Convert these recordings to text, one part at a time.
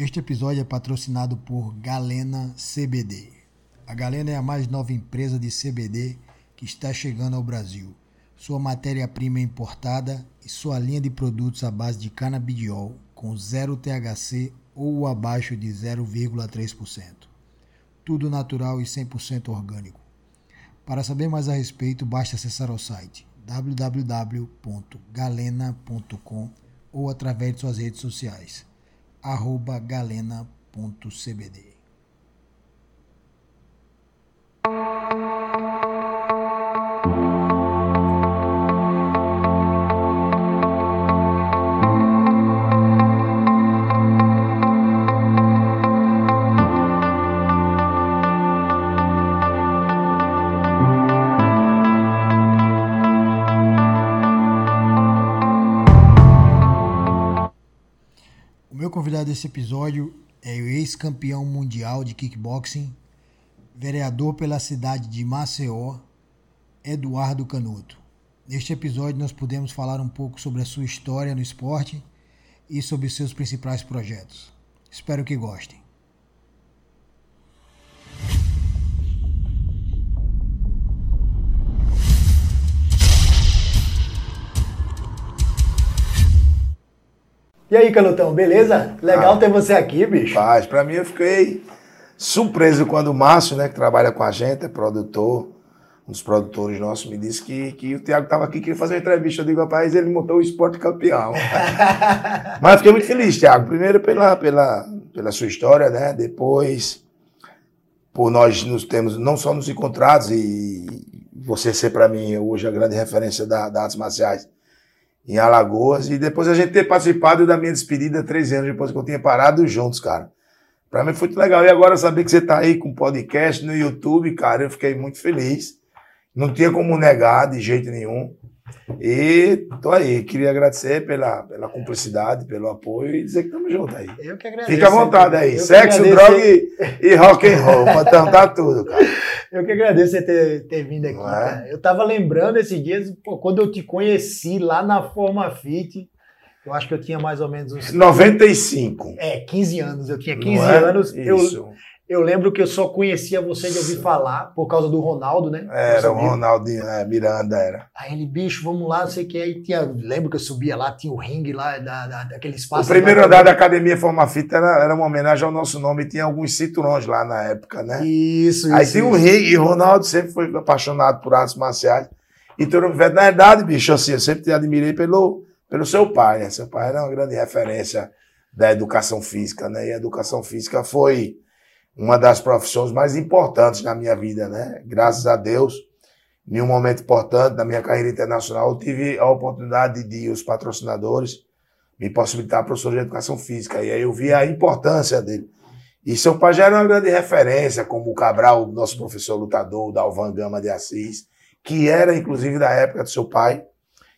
Este episódio é patrocinado por Galena CBD. A Galena é a mais nova empresa de CBD que está chegando ao Brasil. Sua matéria-prima é importada e sua linha de produtos à base de canabidiol com zero THC ou abaixo de 0,3%. Tudo natural e 100% orgânico. Para saber mais a respeito, basta acessar o site www.galena.com ou através de suas redes sociais arroba galena.cbd. convidado desse episódio é o ex-campeão mundial de kickboxing, vereador pela cidade de Maceió, Eduardo Canuto. Neste episódio nós podemos falar um pouco sobre a sua história no esporte e sobre seus principais projetos. Espero que gostem. E aí, Canutão, beleza? Legal ah, ter você aqui, bicho. Paz, pra mim eu fiquei surpreso quando o Márcio, né, que trabalha com a gente, é produtor, um dos produtores nossos, me disse que, que o Thiago estava aqui, queria fazer uma entrevista. Eu digo, rapaz, ele montou o esporte campeão. Mas fiquei muito feliz, Thiago. Primeiro pela, pela, pela sua história, né? Depois, por nós nos temos não só nos encontrados e você ser para mim hoje a grande referência da, das artes marciais em Alagoas. E depois a gente ter participado da minha despedida, 13 anos depois que eu tinha parado juntos, cara. Pra mim foi muito legal. E agora saber que você tá aí com podcast no YouTube, cara, eu fiquei muito feliz. Não tinha como negar de jeito nenhum. E tô aí, queria agradecer pela, pela cumplicidade, pelo apoio e dizer que estamos juntos aí. Eu que agradeço. Fica à vontade aí. Sexo, droga e, e rock and roll. Pode tentar tudo, cara. Eu que agradeço você ter, ter vindo aqui, é? Eu tava lembrando esses dias, pô, quando eu te conheci lá na Forma Fit, eu acho que eu tinha mais ou menos uns. 95. É, 15 anos. Eu tinha 15 é? anos. Isso. Eu, eu lembro que eu só conhecia você de ouvir falar por causa do Ronaldo, né? Era, o Ronaldo é, Miranda era. Aí ele, bicho, vamos lá, não sei o que. Aí tinha, lembro que eu subia lá, tinha o ringue lá, da, da, daquele espaço. O primeiro andar da Academia Forma Fita era, era uma homenagem ao nosso nome, tinha alguns cinturões lá na época, né? Isso, isso. Aí tinha o um ringue, e o Ronaldo sempre foi apaixonado por artes marciais. Então, na verdade, bicho, assim, eu sempre te admirei pelo, pelo seu pai, né? Seu pai era uma grande referência da educação física, né? E a educação física foi uma das profissões mais importantes na minha vida, né? Graças a Deus, em um momento importante na minha carreira internacional, eu tive a oportunidade de os patrocinadores me possibilitar professor de educação física. E aí eu vi a importância dele. E seu pai já era uma grande referência, como o Cabral, nosso professor lutador, da Alvan Gama de Assis, que era inclusive da época do seu pai.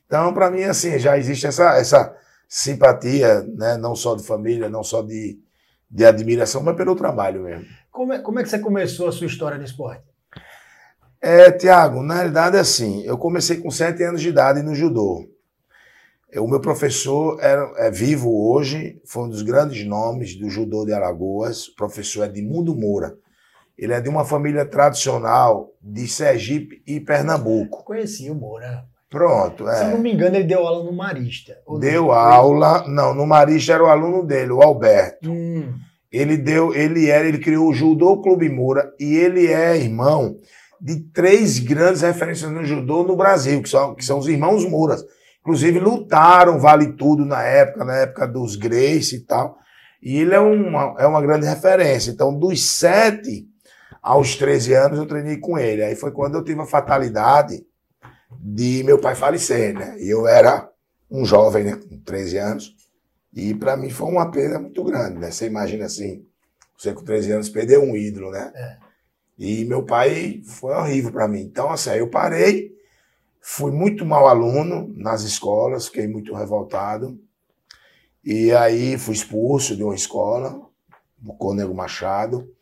Então, para mim, assim, já existe essa, essa simpatia, né? não só de família, não só de, de admiração, mas pelo trabalho mesmo. Como é, como é que você começou a sua história no esporte? É, Tiago, na realidade é assim, eu comecei com sete anos de idade no judô. O meu professor era, é vivo hoje, foi um dos grandes nomes do judô de Alagoas, o professor Edmundo Moura. Ele é de uma família tradicional de Sergipe e Pernambuco. Conheci o Moura. Pronto, é. Se eu não me engano, ele deu aula no Marista. Deu não? aula, não, no Marista era o aluno dele, o Alberto. Hum. Ele deu, ele era, ele criou o Judô Clube Moura e ele é irmão de três grandes referências no judô no Brasil, que são, que são os irmãos Mouras. Inclusive lutaram, vale tudo na época, na época dos Grace e tal. E ele é uma, é uma grande referência. Então, dos sete aos 13 anos, eu treinei com ele. Aí foi quando eu tive a fatalidade de meu pai falecer, né? E eu era um jovem, né? Com 13 anos. E para mim foi uma perda muito grande, né? Você imagina assim, você com 13 anos perder um ídolo, né? É. E meu pai foi horrível para mim. Então, assim, aí eu parei, fui muito mau aluno nas escolas, fiquei muito revoltado. E aí fui expulso de uma escola, o Cônego Machado,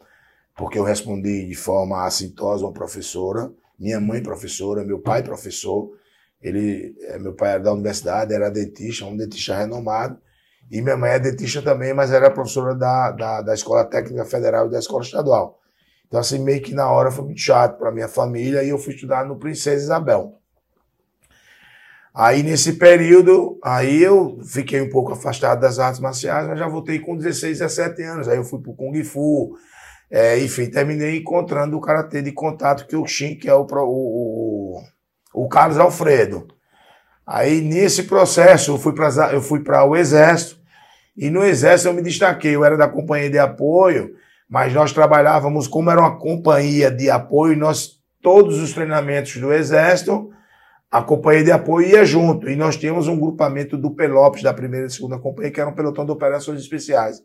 porque eu respondi de forma assintosa a uma professora minha mãe professora, meu pai professor. Ele, é, meu pai era da universidade, era dentista, um dentista renomado. E minha mãe é dentista também, mas era professora da, da, da Escola Técnica Federal e da Escola Estadual. Então, assim, meio que na hora foi muito chato para minha família e eu fui estudar no Princesa Isabel. Aí, nesse período, aí eu fiquei um pouco afastado das artes marciais, mas já voltei com 16, 17 anos. Aí eu fui pro Kung Fu, é, enfim, terminei encontrando o Karatê de contato que o Shin, que é o, o, o, o Carlos Alfredo. Aí, nesse processo, eu fui para eu fui para o Exército, e no Exército eu me destaquei. Eu era da companhia de apoio, mas nós trabalhávamos, como era uma companhia de apoio, nós, todos os treinamentos do Exército, a companhia de apoio ia junto. E nós tínhamos um grupamento do Pelopes, da primeira e segunda companhia, que era um pelotão de operações especiais.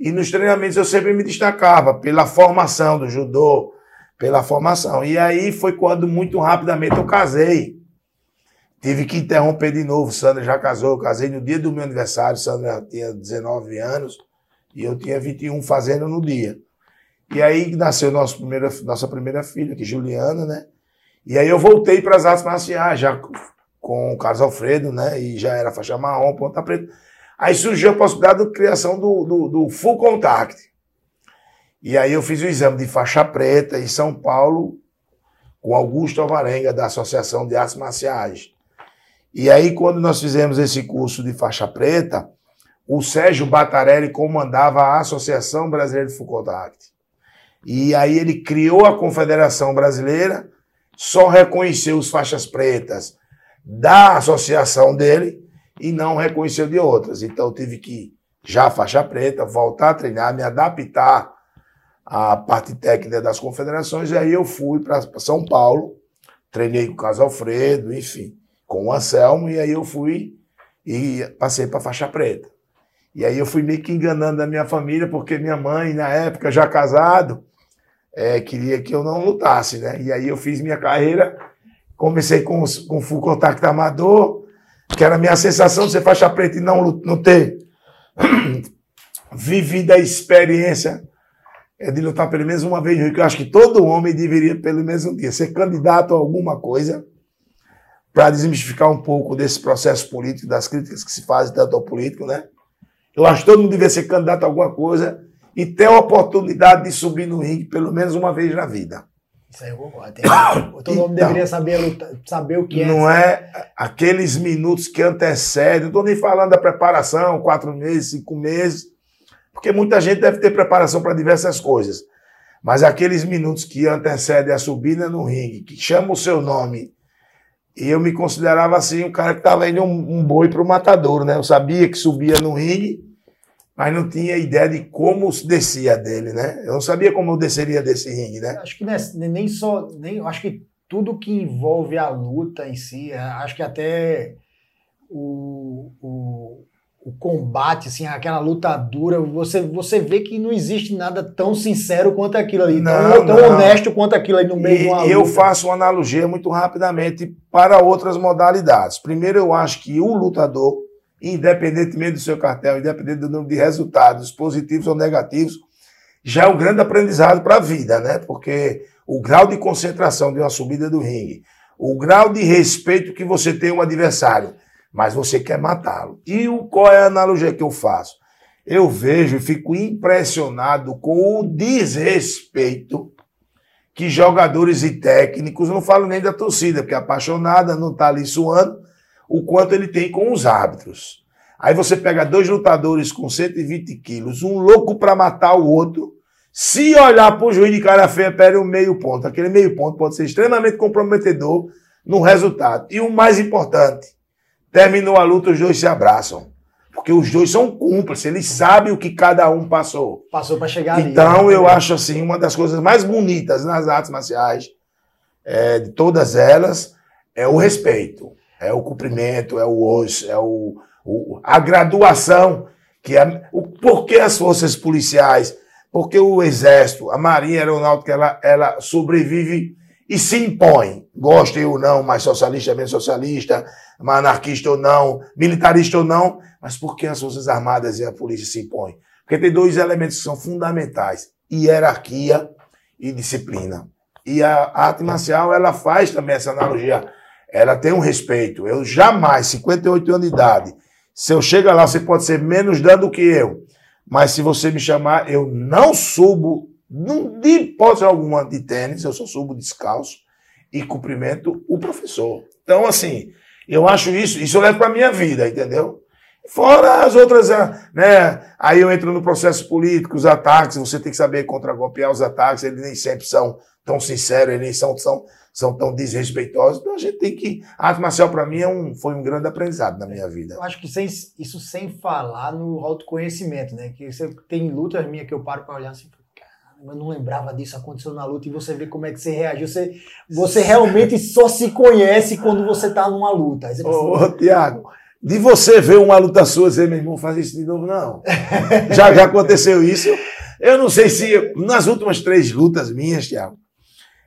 E nos treinamentos eu sempre me destacava pela formação do judô, pela formação. E aí foi quando muito rapidamente eu casei. Tive que interromper de novo. Sandra já casou. Eu casei no dia do meu aniversário. Sandra tinha 19 anos e eu tinha 21 fazendo no dia. E aí nasceu nosso primeira, nossa primeira filha, que é Juliana, né? E aí eu voltei para as artes marciais, já com o Carlos Alfredo, né? E já era faixa marrom, ponta preta. Aí surgiu a possibilidade da criação do, do, do Full Contact. E aí eu fiz o exame de faixa preta em São Paulo com Augusto Alvarenga, da Associação de Artes Marciais. E aí, quando nós fizemos esse curso de faixa preta, o Sérgio Batarelli comandava a Associação Brasileira de Fucontact. E aí ele criou a Confederação Brasileira, só reconheceu os faixas pretas da associação dele e não reconheceu de outras. Então tive que, já faixa preta, voltar a treinar, me adaptar à parte técnica das confederações, e aí eu fui para São Paulo, treinei com o Caso Alfredo, enfim com o Anselmo, e aí eu fui e passei para faixa preta. E aí eu fui meio que enganando a minha família, porque minha mãe, na época, já casado, é, queria que eu não lutasse, né? E aí eu fiz minha carreira, comecei com, com full contact amador, que era a minha sensação de ser faixa preta e não, não ter vivido a experiência é de lutar pelo menos uma vez, que eu acho que todo homem deveria pelo menos um dia ser candidato a alguma coisa para desmistificar um pouco desse processo político, das críticas que se fazem tanto ao político, né? Eu acho que todo mundo deveria ser candidato a alguma coisa e ter a oportunidade de subir no ringue pelo menos uma vez na vida. Isso aí eu concordo. Todo mundo então, deveria saber, saber o que é. Não é aqueles minutos que antecedem, não estou nem falando da preparação, quatro meses, cinco meses, porque muita gente deve ter preparação para diversas coisas. Mas aqueles minutos que antecedem a subida no ringue, que chama o seu nome e eu me considerava assim um cara que estava indo um, um boi para o matador, né? Eu sabia que subia no ringue, mas não tinha ideia de como descia dele, né? Eu não sabia como eu desceria desse ringue, né? Acho que nem só, nem, acho que tudo que envolve a luta em si, é, acho que até o, o o combate, assim, aquela luta dura, você, você vê que não existe nada tão sincero quanto aquilo ali, não, tão, tão honesto quanto aquilo ali no meio e, de uma luta. Eu faço uma analogia muito rapidamente para outras modalidades. Primeiro, eu acho que o lutador, independentemente do seu cartel, independente do número de resultados, positivos ou negativos, já é um grande aprendizado para a vida, né? Porque o grau de concentração de uma subida do ringue, o grau de respeito que você tem um adversário, mas você quer matá-lo. E o, qual é a analogia que eu faço? Eu vejo e fico impressionado com o desrespeito que jogadores e técnicos, não falo nem da torcida, porque é apaixonada, não está ali suando, o quanto ele tem com os árbitros. Aí você pega dois lutadores com 120 quilos, um louco para matar o outro. Se olhar para o juiz de cara feia, perde um meio ponto. Aquele meio ponto pode ser extremamente comprometedor no resultado. E o mais importante, Terminou a luta, os dois se abraçam. Porque os dois são cúmplices, eles sabem o que cada um passou. Passou para chegar ali. Então, né? eu acho assim, uma das coisas mais bonitas nas artes marciais, é, de todas elas, é o respeito, é o cumprimento, é o osso, é o, o, a graduação, que é, o porquê as forças policiais, porque o exército, a marinha aeronáutica, ela, ela sobrevive e se impõe, gostem ou não, mais socialista, menos socialista, anarquista ou não, militarista ou não, mas por que as Forças Armadas e a polícia se impõem? Porque tem dois elementos que são fundamentais: hierarquia e disciplina. E a arte marcial, ela faz também essa analogia. Ela tem um respeito. Eu jamais, 58 anos de idade, Se eu chegar lá, você pode ser menos dano do que eu. Mas se você me chamar, eu não subo, de hipótese alguma, de tênis, eu só subo descalço e cumprimento o professor. Então, assim, eu acho isso, isso eu levo para minha vida, entendeu? Fora as outras, ah, né? Aí eu entro no processo político, os ataques, você tem que saber contragolpear os ataques, eles nem sempre são tão sinceros, eles nem são, são, são tão desrespeitosos. Então a gente tem que. A arte marcial, para mim, é um, foi um grande aprendizado na minha vida. Eu acho que sem, isso sem falar no autoconhecimento, né? Que você tem lutas minhas que eu paro para olhar assim, eu não lembrava disso, aconteceu na luta, e você vê como é que você reagiu. Você, você realmente só se conhece quando você está numa luta. Aí você Ô, ô Tiago, de você ver uma luta sua e dizer, meu irmão, faz isso de novo, não. já, já aconteceu isso. Eu não sei se. Nas últimas três lutas minhas, Tiago,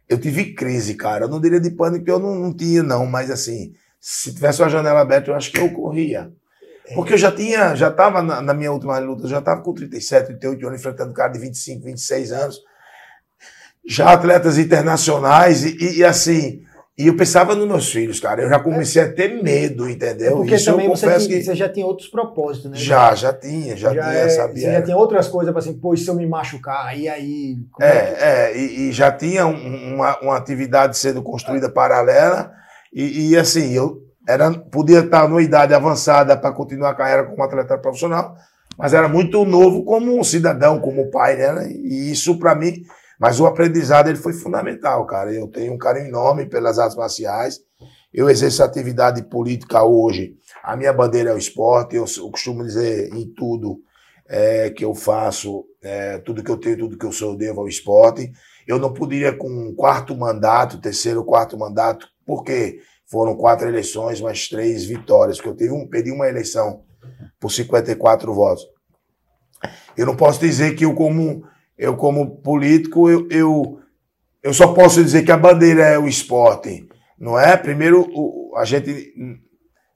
eu tive crise, cara. Eu não diria de pânico, eu não, não tinha, não, mas assim, se tivesse uma janela aberta, eu acho que eu corria. Porque eu já tinha, já estava na, na, minha última luta, eu já estava com 37, 38 anos, enfrentando cara de 25, 26 anos. Já atletas internacionais, e, e, e assim, e eu pensava nos meus filhos, cara. Eu já comecei a ter medo, entendeu? É porque Isso também você, tinha, que... você já tinha outros propósitos, né? Já, já tinha, já, já tinha, é, sabia. Você já tinha outras coisas para assim, pô, se eu me machucar, e aí. É, é, é e, e, já tinha um, uma, uma atividade sendo construída paralela, e, e, assim, eu era, podia estar numa idade avançada para continuar a carreira como atleta profissional, mas era muito novo como um cidadão, como pai, né? E isso para mim mas o aprendizado ele foi fundamental, cara. Eu tenho um carinho enorme pelas artes marciais. Eu exerço atividade política hoje. A minha bandeira é o esporte. Eu, eu costumo dizer em tudo é, que eu faço, é, tudo que eu tenho, tudo que eu sou, eu devo ao esporte. Eu não poderia, com um quarto mandato, terceiro, quarto mandato, porque foram quatro eleições, mais três vitórias, porque eu tive um, perdi uma eleição por 54 votos. Eu não posso dizer que eu, como eu como político, eu, eu, eu só posso dizer que a bandeira é o esporte, não é? Primeiro, o, a gente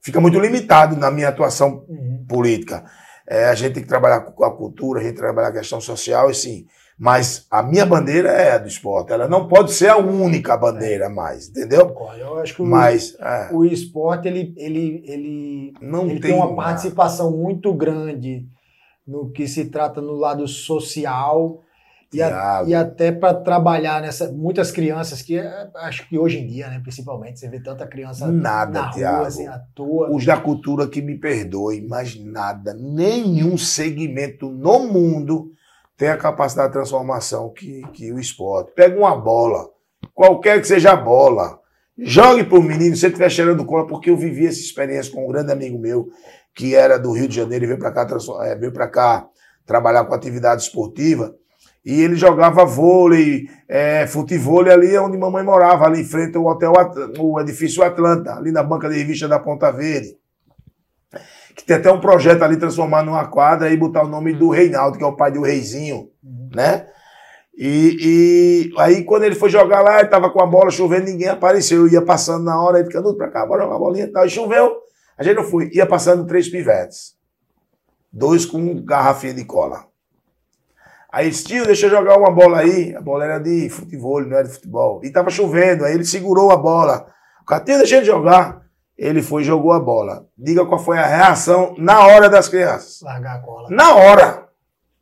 fica muito limitado na minha atuação uhum. política. É, a gente tem que trabalhar com a cultura, a gente tem que trabalhar a questão social, e sim. Mas a minha bandeira é a do esporte. Ela não pode ser a única bandeira é. mais, entendeu? Eu acho que Mas, o, é. o esporte ele, ele, ele, não ele tem, tem uma participação muito grande no que se trata no lado social e, a, e até para trabalhar nessa. Muitas crianças que é, acho que hoje em dia, né, principalmente, você vê tanta criança nada, na Thiago. rua, assim, à toa. Os da cultura que me perdoem, mas nada, nenhum segmento no mundo tem a capacidade de transformação que, que o esporte. Pega uma bola, qualquer que seja a bola, jogue para o menino, se ele estiver cheirando cola, porque eu vivi essa experiência com um grande amigo meu, que era do Rio de Janeiro e veio para cá, é, veio cá trabalhar com atividade esportiva. E ele jogava vôlei, é, futevôlei ali onde mamãe morava, ali em frente ao hotel, o edifício Atlanta, ali na banca de revista da Ponta Verde. Que tem até um projeto ali transformar numa quadra e botar o nome do Reinaldo, que é o pai do Reizinho, uhum. né? E, e, aí quando ele foi jogar lá, ele tava com a bola chovendo, ninguém apareceu. Eu ia passando na hora, ele ficando pra cá, bora jogar a bolinha e tal. E choveu, a gente não foi. Ia passando três pivetes. Dois com garrafinha de cola. Aí disse, tio, deixa eu jogar uma bola aí. A bola era de futebol, não era de futebol. E tava chovendo, aí ele segurou a bola. O cara, tio, deixa ele jogar. Ele foi e jogou a bola. Diga qual foi a reação na hora das crianças. Largar a cola. Na hora.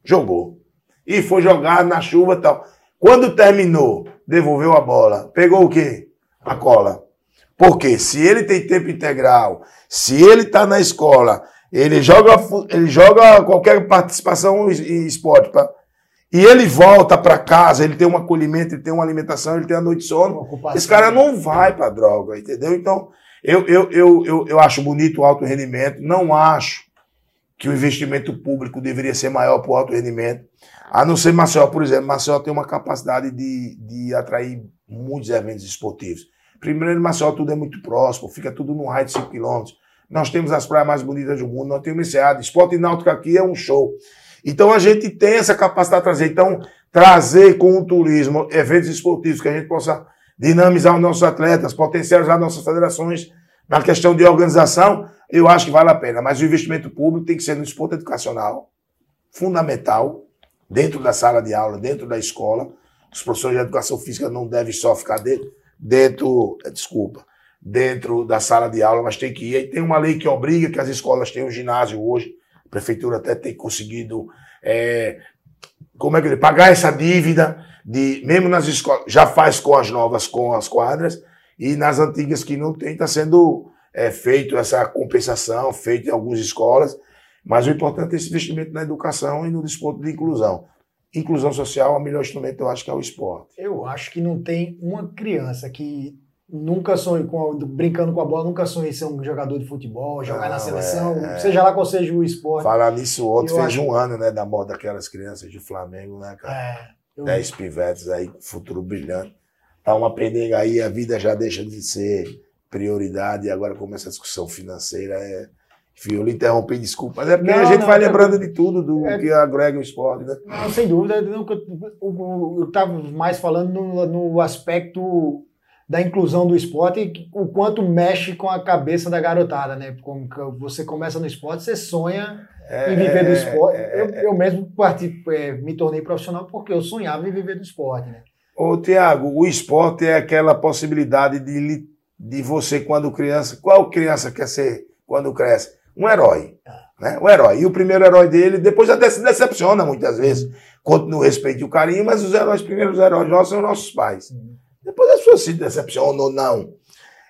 Jogou. E foi jogar na chuva e tal. Quando terminou, devolveu a bola. Pegou o quê? A cola. Porque se ele tem tempo integral, se ele está na escola, ele joga, ele joga qualquer participação em esporte. E ele volta para casa, ele tem um acolhimento, ele tem uma alimentação, ele tem a noite de sono. Esse cara não vai para droga, entendeu? Então, eu, eu, eu, eu, eu acho bonito o alto rendimento, não acho que o investimento público deveria ser maior para o alto rendimento. A não ser Maceió, por exemplo. Maceió tem uma capacidade de, de atrair muitos eventos esportivos. Primeiro, em Maceió tudo é muito próximo, fica tudo no raio de 5 km. Nós temos as praias mais bonitas do mundo, nós temos Enseada. Esporte náutico aqui é um show. Então a gente tem essa capacidade de trazer. Então, trazer com o turismo eventos esportivos que a gente possa dinamizar os nossos atletas, potencializar nossas federações na questão de organização, eu acho que vale a pena. Mas o investimento público tem que ser no esporte educacional, fundamental, dentro da sala de aula, dentro da escola. Os professores de educação física não devem só ficar dentro, dentro desculpa, dentro da sala de aula, mas tem que ir. Aí tem uma lei que obriga que as escolas tenham ginásio hoje. Prefeitura até tem conseguido é, como é que ele pagar essa dívida de mesmo nas escolas já faz com as novas com as quadras e nas antigas que não tem está sendo é, feito essa compensação feito em algumas escolas mas o importante é esse investimento na educação e no desporto de inclusão. Inclusão social o melhor instrumento eu acho que é o esporte. Eu acho que não tem uma criança que nunca sonhei com brincando com a bola, nunca sonhei ser um jogador de futebol, jogar não, na seleção, é, é. seja lá qual seja o esporte. Falar nisso ontem fez acho... um ano, né, da morte daquelas crianças de Flamengo, né, cara? É, eu... Dez pivetes aí, futuro brilhante. Tá uma penega aí, a vida já deixa de ser prioridade e agora começa a discussão financeira. É... Enfim, eu lhe interrompi, desculpa. Mas é porque não, a gente não, vai lembrando de tudo do é... que agrega o esporte, né? Não, sem dúvida. Eu estava mais falando no, no aspecto da inclusão do esporte o quanto mexe com a cabeça da garotada, né? Como você começa no esporte, você sonha é, em viver do esporte. É, eu, eu mesmo parti, é, me tornei profissional porque eu sonhava em viver do esporte, né? Ô, Tiago, o esporte é aquela possibilidade de, de você, quando criança, qual criança quer ser quando cresce? Um herói. Ah. Né? Um herói. E o primeiro herói dele, depois até se decepciona muitas vezes, continua o respeito e o carinho, mas os heróis, primeiros heróis nossos são nossos pais. Uhum. Depois as pessoas se decepcionam ou não.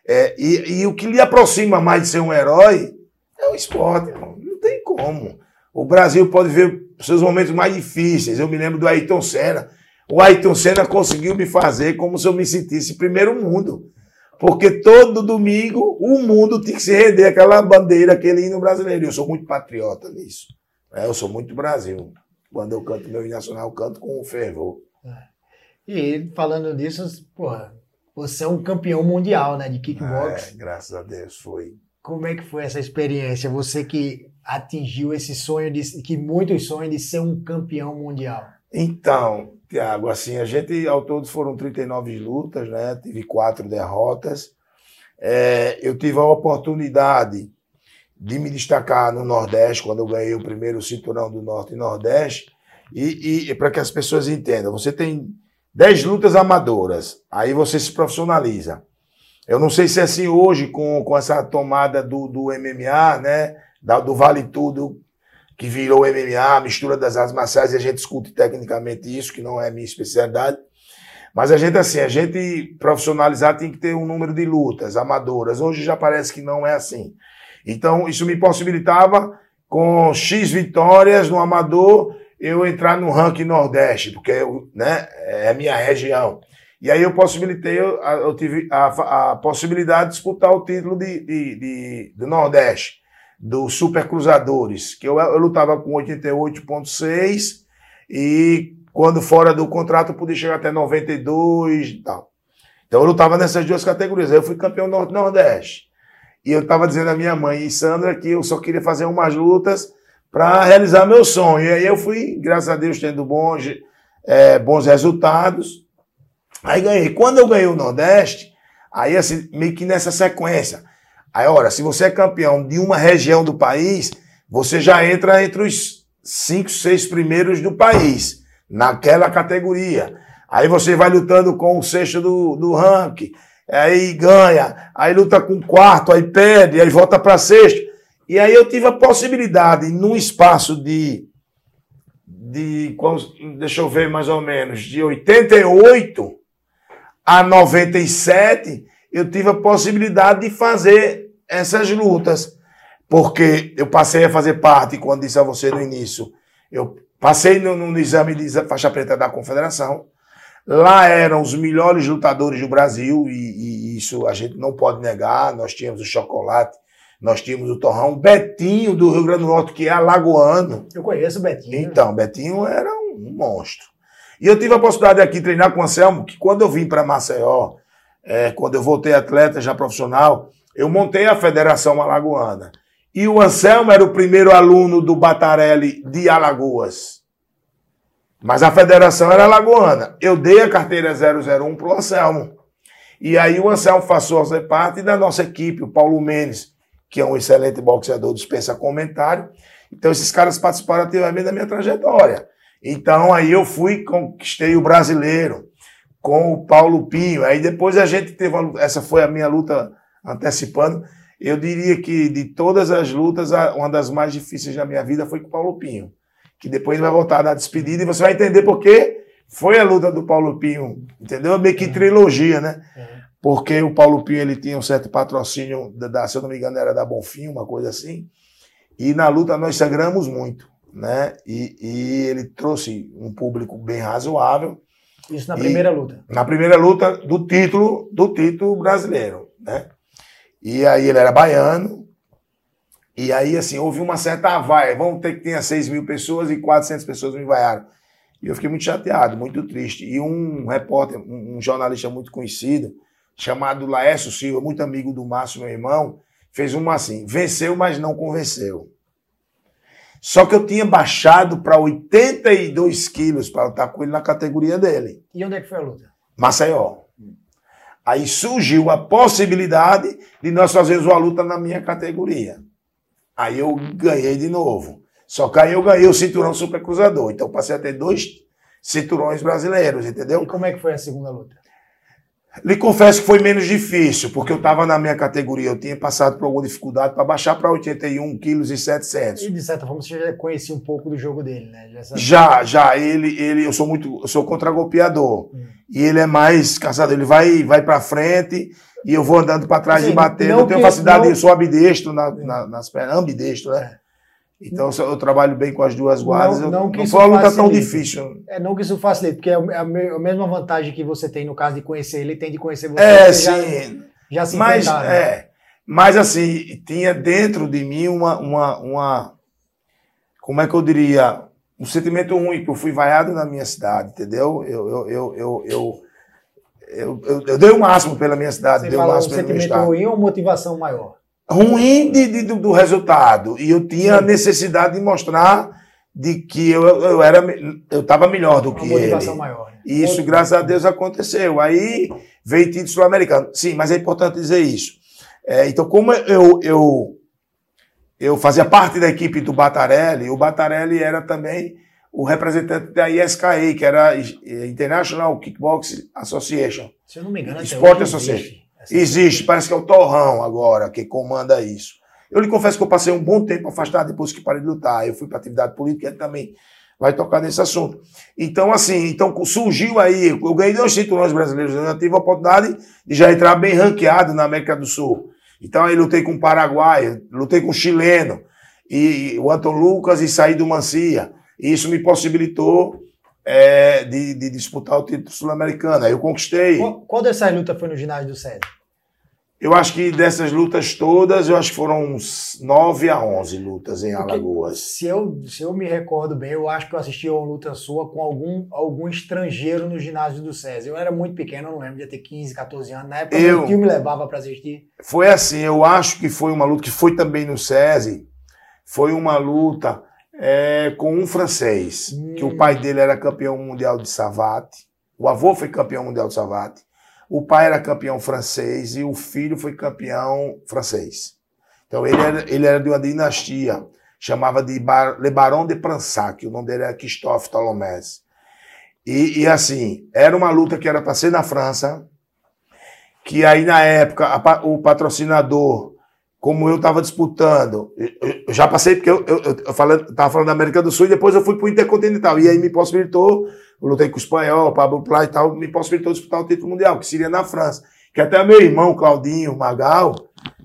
É, e, e, o que lhe aproxima mais de ser um herói é o esporte. Não tem como. O Brasil pode ver seus momentos mais difíceis. Eu me lembro do Ayrton Senna. O Ayrton Senna conseguiu me fazer como se eu me sentisse primeiro mundo. Porque todo domingo o mundo tinha que se render aquela bandeira, aquele hino brasileiro. Eu sou muito patriota nisso. Né? Eu sou muito Brasil. Quando eu canto meu hino nacional, eu canto com fervor. E falando disso, porra, você é um campeão mundial, né, de kickbox. É, graças a Deus foi. Como é que foi essa experiência? Você que atingiu esse sonho de que muitos sonham de ser um campeão mundial. Então, Tiago, assim, a gente ao todo foram 39 lutas, né? Tive quatro derrotas. É, eu tive a oportunidade de me destacar no Nordeste quando eu ganhei o primeiro cinturão do Norte e Nordeste. E, e para que as pessoas entendam, você tem 10 lutas amadoras, aí você se profissionaliza. Eu não sei se é assim hoje, com, com essa tomada do, do MMA, né? Da, do Vale Tudo, que virou MMA, mistura das artes marciais, e a gente discute tecnicamente isso, que não é minha especialidade. Mas a gente, assim, a gente profissionalizar tem que ter um número de lutas amadoras. Hoje já parece que não é assim. Então, isso me possibilitava, com X vitórias no amador, eu entrar no ranking Nordeste, porque né, é minha região. E aí eu possibilitei, eu, eu tive a, a, possibilidade de disputar o título de, de, de, do Nordeste, do Super Cruzadores, que eu, eu lutava com 88,6 e quando fora do contrato eu podia chegar até 92 e tal. Então eu lutava nessas duas categorias. Aí eu fui campeão Norte-Nordeste. E eu estava dizendo à minha mãe e Sandra que eu só queria fazer umas lutas para realizar meu sonho. E aí eu fui, graças a Deus, tendo bons, é, bons resultados. Aí ganhei. Quando eu ganhei o Nordeste, aí assim, meio que nessa sequência. Aí, olha, se você é campeão de uma região do país, você já entra entre os cinco, seis primeiros do país, naquela categoria. Aí você vai lutando com o sexto do, do ranking, aí ganha, aí luta com o quarto, aí perde, aí volta para sexto. E aí eu tive a possibilidade, num espaço de, de deixa eu ver mais ou menos, de 88 a 97, eu tive a possibilidade de fazer essas lutas. Porque eu passei a fazer parte, quando disse a você no início, eu passei no, no exame de faixa preta da confederação. Lá eram os melhores lutadores do Brasil, e, e isso a gente não pode negar. Nós tínhamos o Chocolate, nós tínhamos o Torrão, Betinho do Rio Grande do Norte, que é alagoano. Eu conheço o Betinho. Então, Betinho era um monstro. E eu tive a possibilidade de aqui treinar com o Anselmo, que quando eu vim para Maceió, é, quando eu voltei atleta já profissional, eu montei a Federação Alagoana. E o Anselmo era o primeiro aluno do Batarelli de Alagoas. Mas a federação era alagoana. Eu dei a carteira 001 para o Anselmo. E aí o Anselmo passou a ser parte da nossa equipe, o Paulo Menes que é um excelente boxeador, dispensa comentário. Então, esses caras participaram ativamente da minha trajetória. Então, aí eu fui, conquistei o brasileiro com o Paulo Pinho. Aí depois a gente teve, essa foi a minha luta antecipando. Eu diria que de todas as lutas, uma das mais difíceis da minha vida foi com o Paulo Pinho. Que depois vai voltar a dar despedida e você vai entender por que foi a luta do Paulo Pinho, entendeu? Meio que uhum. trilogia, né? Porque o Paulo Pinho ele tinha um certo patrocínio, da, se eu não me engano, era da Bonfim, uma coisa assim. E na luta nós sangramos muito, né? E, e ele trouxe um público bem razoável. Isso na primeira luta. Na primeira luta do título, do título brasileiro, né? E aí ele era baiano. E aí, assim, houve uma certa vaia. Vamos ter que ter 6 mil pessoas e 400 pessoas me vaiaram. E eu fiquei muito chateado, muito triste. E um repórter, um jornalista muito conhecido, chamado Laércio Silva, muito amigo do Márcio, meu irmão, fez uma assim: venceu, mas não convenceu. Só que eu tinha baixado para 82 quilos para lutar com ele na categoria dele. E onde é que foi a luta? Maceió. Aí surgiu a possibilidade de nós fazermos uma luta na minha categoria. Aí eu ganhei de novo. Só que aí eu ganhei o cinturão super cruzador. Então passei a ter dois cinturões brasileiros, entendeu? E como é que foi a segunda luta? Lhe confesso que foi menos difícil, porque eu estava na minha categoria, eu tinha passado por alguma dificuldade para baixar para 81 quilos e 700. E de certa forma você já conhecia um pouco do jogo dele, né? Já, já, já, ele, ele, eu sou muito, eu sou contragolpeador. Hum. E ele é mais caçador, ele vai, vai para frente e eu vou andando para trás assim, e batendo. Eu tenho facilidade, não... eu sou ambidestro na, na, nas pernas, ambidestro, né? É. Então eu trabalho bem com as duas guardas. Não, não, que não foi uma luta tão difícil. É, não que isso facilite, porque é, é a mesma vantagem que você tem no caso de conhecer ele, tem de conhecer você. É, você sim. Já, já se mas, né? é, mas assim, tinha dentro de mim uma, uma, uma. Como é que eu diria? Um sentimento ruim, porque eu fui vaiado na minha cidade, entendeu? Eu, eu, eu, eu, eu eu, eu, eu, dei o máximo pela minha cidade, Você dei o máximo um pelo meu estado. sentimento ruim ou motivação maior? Ruim de, de, do resultado. E eu tinha a necessidade de mostrar de que eu, eu era eu estava melhor do que ele. Maior, né? E isso, graças a Deus, aconteceu. Aí veio título sul-americano. Sim, mas é importante dizer isso. É, então, como eu, eu, eu fazia parte da equipe do Batarelli, o Batarelli era também o representante da ISKA, que era International Kickbox Association. Se eu não me engano, Sport Association. Existe, parece que é o Torrão agora que comanda isso. Eu lhe confesso que eu passei um bom tempo afastado depois que parei de lutar. Eu fui para atividade política, ele também vai tocar nesse assunto. Então, assim, então surgiu aí, eu ganhei dois cinturões brasileiros, eu já tive a oportunidade de já entrar bem ranqueado na América do Sul. Então aí lutei com o Paraguai, lutei com o chileno, e o Anton Lucas e saí do Mancia. E isso me possibilitou é, de, de, disputar o título sul-americano. Aí eu conquistei. Qual, qual dessas lutas foi no ginásio do César? Eu acho que dessas lutas todas, eu acho que foram uns 9 a 11 lutas em Porque Alagoas. Se eu, se eu me recordo bem, eu acho que eu assisti a uma luta sua com algum, algum estrangeiro no ginásio do César. Eu era muito pequeno, eu não lembro, de ter 15, 14 anos. Na época, eu, o tio me levava para assistir. Foi assim, eu acho que foi uma luta que foi também no César. Foi uma luta é, com um francês, hum. que o pai dele era campeão mundial de savate. O avô foi campeão mundial de savate. O pai era campeão francês e o filho foi campeão francês. Então ele era, ele era de uma dinastia, chamava de Bar, Le Baron de Pransac, o nome dele era Christophe Tholomès. E, e, assim, era uma luta que era para ser na França, que aí na época a, o patrocinador como eu estava disputando, eu já passei, porque eu, eu, falando, falando da América do Sul e depois eu fui para o Intercontinental. E aí me possibilitou, eu lutei com o espanhol, Pablo Plá e tal, me possibilitou disputar o título mundial, que seria na França. Que até meu irmão, Claudinho Magal,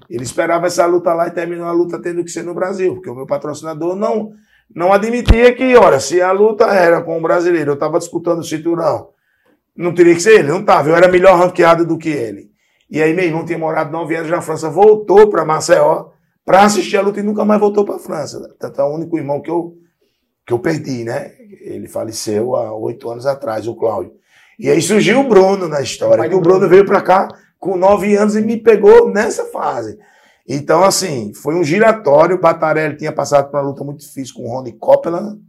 ele esperava essa luta lá e terminou a luta tendo que ser no Brasil, porque o meu patrocinador não, não admitia que, olha, se a luta era com o brasileiro, eu estava disputando o cinturão, não teria que ser ele, não estava, eu era melhor ranqueado do que ele. E aí meu irmão tinha morado nove anos na França, voltou para Maceió para assistir a luta e nunca mais voltou para a França. Tanto é o único irmão que eu, que eu perdi, né? Ele faleceu há oito anos atrás, o Cláudio. E aí surgiu o Bruno na história, que o Bruno veio para cá com nove anos e me pegou nessa fase. Então, assim, foi um giratório. O Batarelli tinha passado por uma luta muito difícil com o Ronnie Copeland.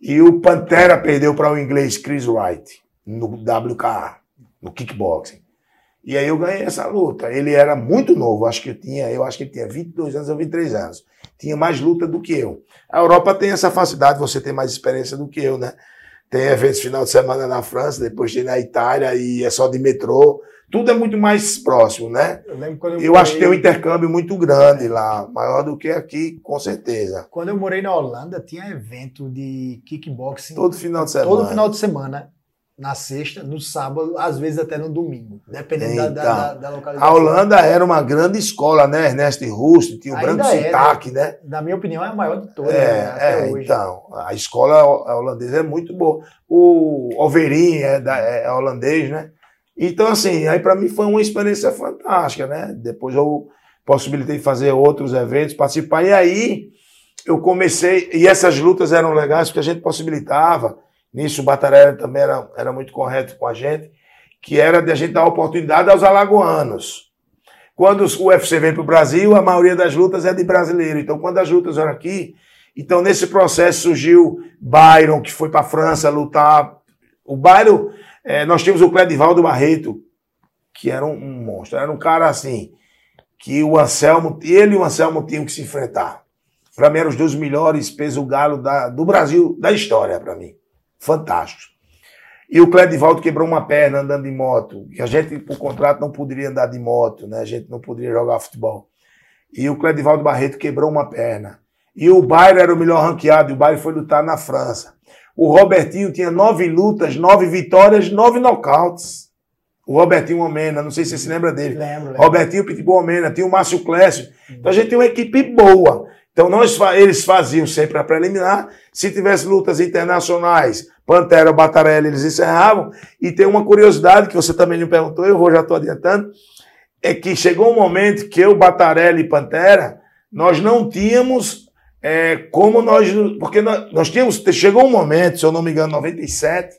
E o Pantera perdeu para o inglês Chris Wright no WKA, no kickboxing. E aí eu ganhei essa luta. Ele era muito novo, acho que eu tinha, eu acho que ele tinha 22 anos ou 23 anos. Tinha mais luta do que eu. A Europa tem essa facilidade, você tem mais experiência do que eu, né? tem eventos final de semana na França, depois tem na Itália e é só de metrô. Tudo é muito mais próximo, né? Eu, lembro quando eu, eu morei... acho que tem um intercâmbio muito grande lá, maior do que aqui, com certeza. Quando eu morei na Holanda, tinha evento de kickboxing. Todo final de semana. Todo final de semana na sexta, no sábado, às vezes até no domingo, dependendo da, da, da, localização. A Holanda era uma grande escola, né? Ernesto Rust, tinha o Ainda Branco é, Sotaque, né? Na minha opinião, é a maior de todas. É, né? é então, a escola holandesa é muito boa. O Overin é, da, é holandês, né? Então, assim, aí para mim foi uma experiência fantástica, né? Depois eu possibilitei fazer outros eventos, participar, e aí eu comecei, e essas lutas eram legais porque a gente possibilitava Nisso o Batarelli também era, era muito correto com a gente, que era de a gente dar oportunidade aos alagoanos. Quando o UFC vem para o Brasil, a maioria das lutas é de brasileiro. Então, quando as lutas eram aqui, então nesse processo surgiu Byron, que foi para a França lutar. O Byron, é, nós tínhamos o Cledivaldo Barreto, que era um, um, monstro. Era um cara assim, que o Anselmo, ele e o Anselmo tinham que se enfrentar. Para mim, eram os dois melhores peso galo da, do Brasil, da história, para mim fantásticos. E o Cledivaldo quebrou uma perna andando de moto, que a gente, por contrato, não poderia andar de moto, né? A gente não poderia jogar futebol. E o Cledivaldo Barreto quebrou uma perna. E o Bairro era o melhor ranqueado, e o Bairro foi lutar na França. O Robertinho tinha nove lutas, nove vitórias, nove nocautes. O Robertinho Omena, não sei se você se lembra dele. Lembro, lembro. Robertinho Pitbull Omena, tinha o Márcio Clécio. Então a gente tem uma equipe boa. Então nós, eles faziam sempre a preliminar. Se tivesse lutas internacionais, Pantera, Batarelli, eles encerravam. E tem uma curiosidade que você também me perguntou, eu vou já estou adiantando, é que chegou um momento que eu, Batarelli e Pantera, nós não tínhamos é, como nós. Porque nós, nós tínhamos. Chegou um momento, se eu não me engano, 97,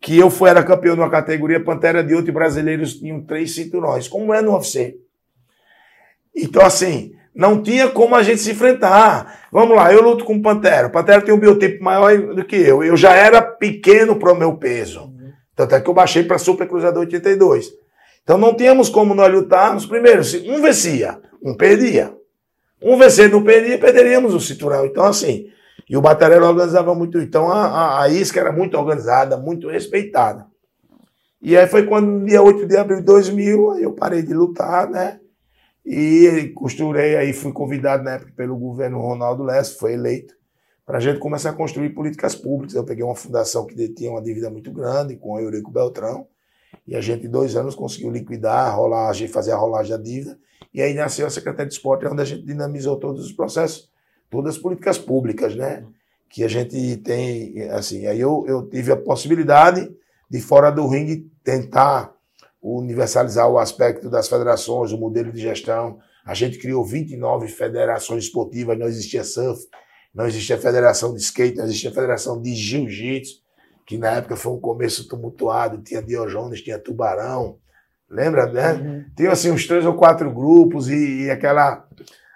que eu fui, era campeão de uma categoria, Pantera de outro e brasileiros tinham três cinturões, como é no UFC. Então, assim, não tinha como a gente se enfrentar. Vamos lá, eu luto com o Pantera. Pantera tem um biotipo maior do que eu. Eu já era pequeno para o meu peso. Tanto é que eu baixei para Super Cruzador 82. Então não tínhamos como nós lutarmos. Primeiro, um vencia, um perdia. Um vencer não perdia, perderíamos o cinturão. Então, assim, e o Batarela organizava muito. Então a, a, a isca era muito organizada, muito respeitada. E aí foi quando, dia 8 de abril de 2000, eu parei de lutar, né? E costurei aí, fui convidado na época pelo governo Ronaldo Lessa, foi eleito, para a gente começar a construir políticas públicas. Eu peguei uma fundação que detinha uma dívida muito grande com o Eurico Beltrão, e a gente, em dois anos, conseguiu liquidar, a rolagem, fazer a rolagem da dívida, e aí nasceu a Secretaria de Esporte, onde a gente dinamizou todos os processos, todas as políticas públicas, né? Que a gente tem, assim, aí eu, eu tive a possibilidade de, fora do ringue, tentar universalizar o aspecto das federações, o modelo de gestão. A gente criou 29 federações esportivas, não existia surf, não existia federação de skate, não existia federação de jiu-jitsu, que na época foi um começo tumultuado, tinha Diojones, tinha Tubarão, lembra, né? Uhum. Tinha assim uns três ou quatro grupos e, e aquela,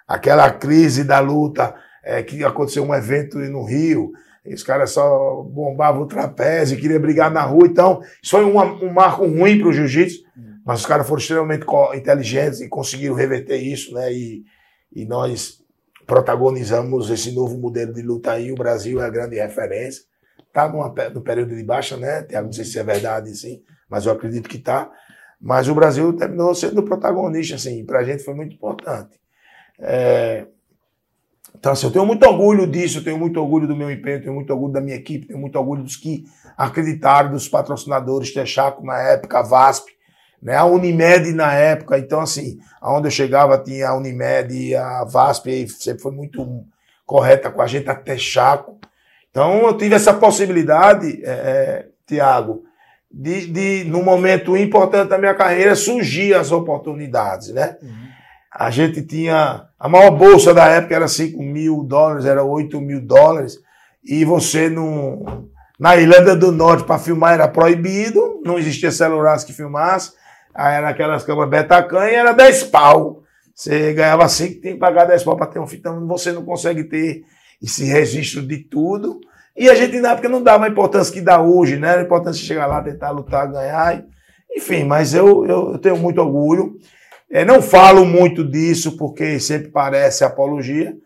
aquela crise da luta é, que aconteceu um evento no Rio, os caras só bombavam o trapézio, queriam brigar na rua. Então, isso foi um, um marco ruim para o jiu-jitsu, mas os caras foram extremamente inteligentes e conseguiram reverter isso, né? E, e nós protagonizamos esse novo modelo de luta aí. O Brasil é a grande referência. Está no período de baixa, né? Não sei se é verdade, sim, mas eu acredito que está. Mas o Brasil terminou sendo protagonista, assim, para a gente foi muito importante. É, então, assim, eu tenho muito orgulho disso, eu tenho muito orgulho do meu empenho, tenho muito orgulho da minha equipe, tenho muito orgulho dos que acreditaram, dos patrocinadores, Texaco na época, a VASP, né, a Unimed na época. Então, assim, aonde eu chegava tinha a Unimed a VASP, e sempre foi muito correta com a gente, a Texaco. Então, eu tive essa possibilidade, é, é Tiago, de, de, num momento importante da minha carreira, surgir as oportunidades, né? Uhum. A gente tinha. A maior bolsa da época era 5 mil dólares, era 8 mil dólares. E você no, na Irlanda do Norte para filmar era proibido, não existia celulares que filmasse. Aí era aquelas câmeras Betacam e era 10 pau. Você ganhava 5, tem que pagar 10 pau para ter um fita. Então você não consegue ter esse registro de tudo. E a gente na época não dava a importância que dá hoje, né? A importância de chegar lá, tentar lutar, ganhar. Enfim, mas eu, eu tenho muito orgulho. É, não falo muito disso porque sempre parece apologia,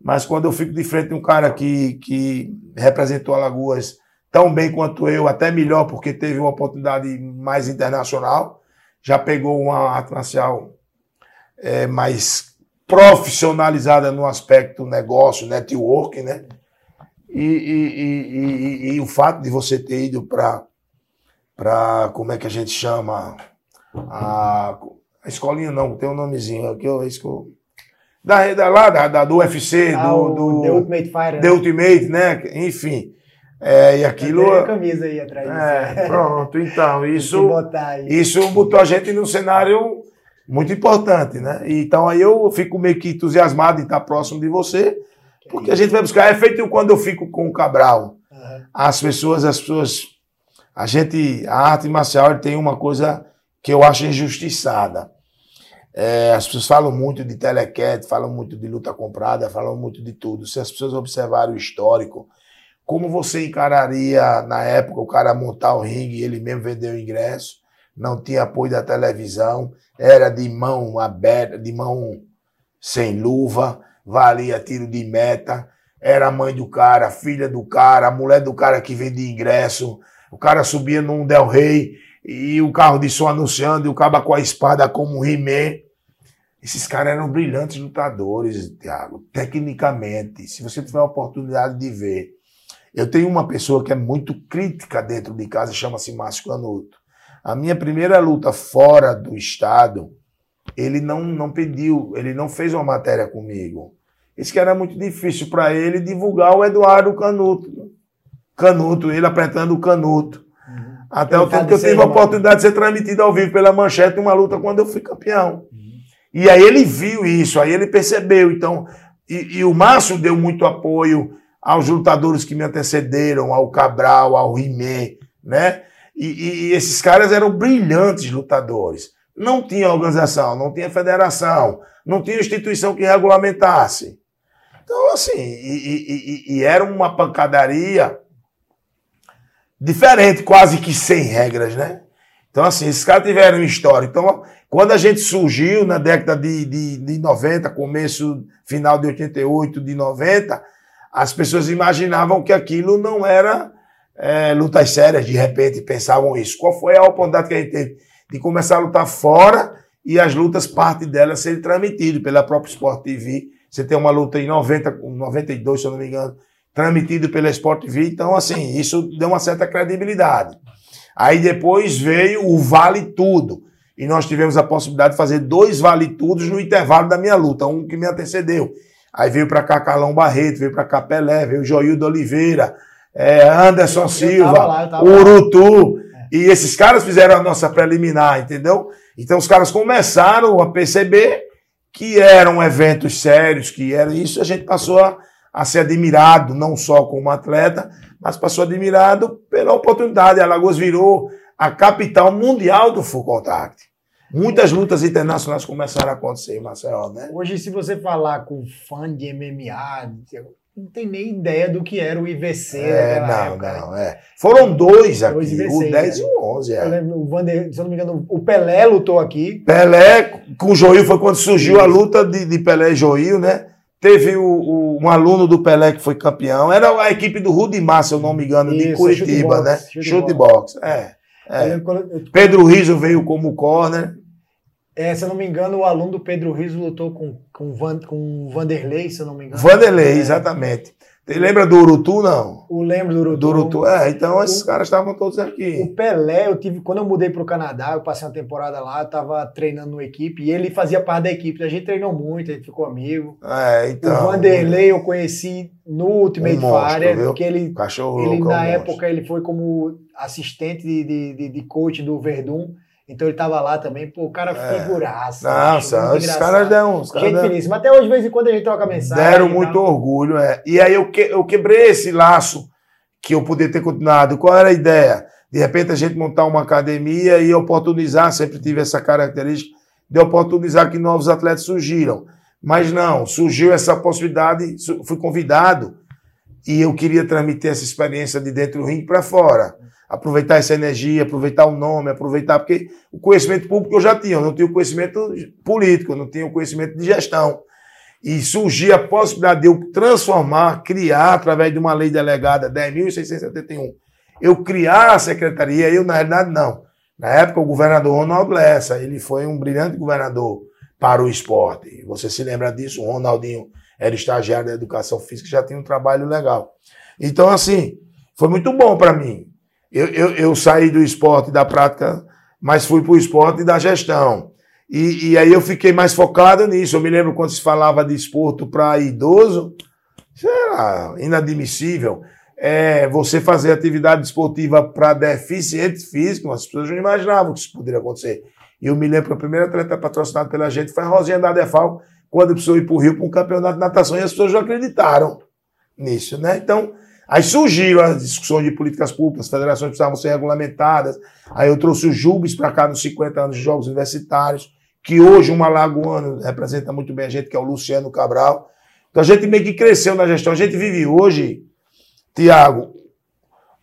mas quando eu fico de frente de um cara que, que representou Alagoas tão bem quanto eu, até melhor, porque teve uma oportunidade mais internacional. Já pegou uma arte marcial é, mais profissionalizada no aspecto negócio, network, né? E, e, e, e, o fato de você ter ido para, como é que a gente chama? A, a escolinha não, tem um nomezinho aqui, eu, isso que eu, da, da, lá, da, da, do UFC, ah, do, do The Ultimate Fighter. The né? Ultimate, né? Enfim. É, e aquilo. Tem a camisa aí atrás. É, pronto, então, isso, isso botou a gente num cenário muito importante, né? Então aí eu fico meio que entusiasmado em estar próximo de você, porque a gente vai buscar. É feito quando eu fico com o Cabral. Uhum. As pessoas, as pessoas. A gente. A arte marcial tem uma coisa que eu acho injustiçada. É, as pessoas falam muito de telequete, falam muito de luta comprada, falam muito de tudo. Se as pessoas observarem o histórico, como você encararia na época o cara montar o ringue e ele mesmo vender o ingresso? Não tinha apoio da televisão, era de mão aberta, de mão sem luva, valia tiro de meta, era a mãe do cara, filha do cara, a mulher do cara que vendia ingresso. O cara subia num Del Rey e o carro de som anunciando e o caba com a espada como um He-Man. Esses caras eram brilhantes lutadores, Thiago, tecnicamente. Se você tiver a oportunidade de ver. Eu tenho uma pessoa que é muito crítica dentro de casa, chama-se Márcio Canuto. A minha primeira luta fora do estado, ele não, não pediu, ele não fez uma matéria comigo. Isso que era muito difícil para ele divulgar o Eduardo Canuto. Canuto, ele apertando o Canuto. Uhum. Até o tempo que eu tive a oportunidade de ser transmitido ao vivo pela manchete uma luta quando eu fui campeão. Uhum. E aí ele viu isso, aí ele percebeu. Então, e, e o Márcio deu muito apoio aos lutadores que me antecederam, ao Cabral, ao Rimé, né? E, e, e, esses caras eram brilhantes lutadores. Não tinha organização, não tinha federação, não tinha instituição que regulamentasse. Então, assim, e, e era uma pancadaria diferente, quase que sem regras, né? Então, assim, esses caras tiveram história. Então, quando a gente surgiu na década de, de, de 90, começo, final de 88, de 90, as pessoas imaginavam que aquilo não era é, lutas sérias, de repente pensavam isso. Qual foi a oportunidade que a gente teve de começar a lutar fora e as lutas, parte delas, serem transmitidas pela própria Sport TV. Você tem uma luta em 90, 92, se eu não me engano, transmitido pela Sport TV. Então, assim, isso deu uma certa credibilidade. Aí depois veio o Vale Tudo. E nós tivemos a possibilidade de fazer dois Vale Tudos no intervalo da minha luta, um que me antecedeu. Aí veio para cá Carlão Barreto, veio para cá Pelé, veio Joildo Oliveira, é, Anderson eu, Silva, lá, Urutu. É. E esses caras fizeram a nossa preliminar, entendeu? Então os caras começaram a perceber que eram eventos sérios, que era isso, a gente passou a, a ser admirado, não só como atleta, mas passou admirado pela oportunidade. Alagoas virou a capital mundial do full contact. Muitas lutas internacionais começaram a acontecer Maceió, né? Hoje, se você falar com fã de MMA, não tem nem ideia do que era o IVC. É, não, época, não, é. Foram dois aqui, dois IVC, o 10 né? e o 11. É. Eu lembro, o Vander, se eu não me engano, o Pelé lutou aqui. Pelé, com o Joil, foi quando surgiu Isso. a luta de, de Pelé e Joil, né? Teve o, o, um aluno do Pelé que foi campeão. Era a equipe do Rudimar, se eu não me engano, Isso, de Curitiba, né? Chute box. É. é. Eu, eu, Pedro Riso veio como corner. É, se eu não me engano, o aluno do Pedro Riso lutou com, com, Van, com Vanderlei, se eu não me engano. Vanderlei, é. exatamente. Você lembra do Urutu, não? O lembro do Urutu. Do Urutu, é. Então, esses o, caras estavam todos aqui. O Pelé, eu tive... Quando eu mudei para o Canadá, eu passei uma temporada lá, eu tava treinando numa equipe, e ele fazia parte da equipe. A gente treinou muito, a gente ficou amigo. É, então... O Vanderlei eu conheci no Ultimate um Fire, porque ele... Cachorro ele, louco, Na é um época, monstro. ele foi como assistente de, de, de coach do Verdun. Então ele tava lá também, pô, o cara é. figuraça. Nossa, os caras deram. Os Gente finíssima. Até hoje, de vez em quando, a gente troca mensagem. Deram muito orgulho, é. E aí eu, que, eu quebrei esse laço que eu podia ter continuado. Qual era a ideia? De repente a gente montar uma academia e oportunizar, sempre tive essa característica, de oportunizar que novos atletas surgiram. Mas não, surgiu essa possibilidade, fui convidado e eu queria transmitir essa experiência de dentro do ringue para fora aproveitar essa energia, aproveitar o nome, aproveitar, porque o conhecimento público eu já tinha, eu não tinha o conhecimento político, eu não tinha o conhecimento de gestão. E surgia a possibilidade de eu transformar, criar, através de uma lei delegada 10.671, eu criar a secretaria, eu na realidade não. Na época, o governador Ronaldo Lessa, ele foi um brilhante governador para o esporte. Você se lembra disso? O Ronaldinho era estagiário da educação física, já tinha um trabalho legal. Então, assim, foi muito bom para mim. Eu, eu, eu, saí do esporte da prática, mas fui para o esporte da gestão. E, e, aí eu fiquei mais focado nisso. Eu me lembro quando se falava de esporte para idoso, era inadmissível. É, você fazer atividade esportiva para deficientes físicos, as pessoas não imaginavam que isso poderia acontecer. E eu me lembro que a primeira atleta patrocinada pela gente foi a Rosinha da Defal, quando precisou ir para o Rio para um campeonato de natação e as pessoas já acreditaram nisso, né? Então, aí surgiram as discussões de políticas públicas, as federações precisavam ser regulamentadas. Aí eu trouxe o Jubes para cá nos 50 anos de Jogos Universitários, que hoje um alagoano representa muito bem a gente, que é o Luciano Cabral. Então a gente meio que cresceu na gestão. A gente vive hoje, Tiago,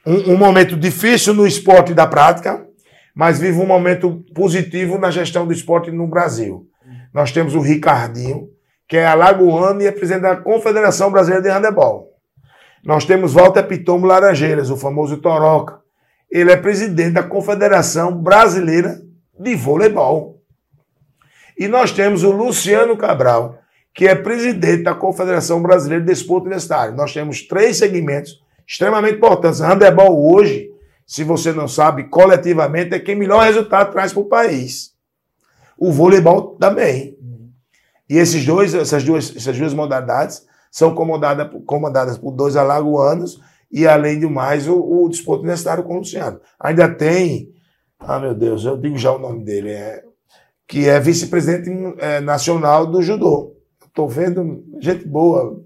um, um momento difícil no esporte da prática, mas vive um momento positivo na gestão do esporte no Brasil. Nós temos o Ricardinho, que é alagoano e é presidente da Confederação Brasileira de Handebol. Nós temos Walter Pitombo Laranjeiras, o famoso Toroca. Ele é presidente da Confederação Brasileira de Voleibol. E nós temos o Luciano Cabral, que é presidente da Confederação Brasileira de Desporto Universitário. Nós temos três segmentos extremamente importantes. Handebol hoje se você não sabe, coletivamente é quem melhor resultado traz para o país. O voleibol também. E esses dois, essas, duas, essas duas modalidades são comandadas, comandadas por dois alagoanos e, além do mais, o, o desporto universitário com o Luciano. Ainda tem, ah meu Deus, eu digo já o nome dele, é, que é vice-presidente é, nacional do judô. Estou vendo gente boa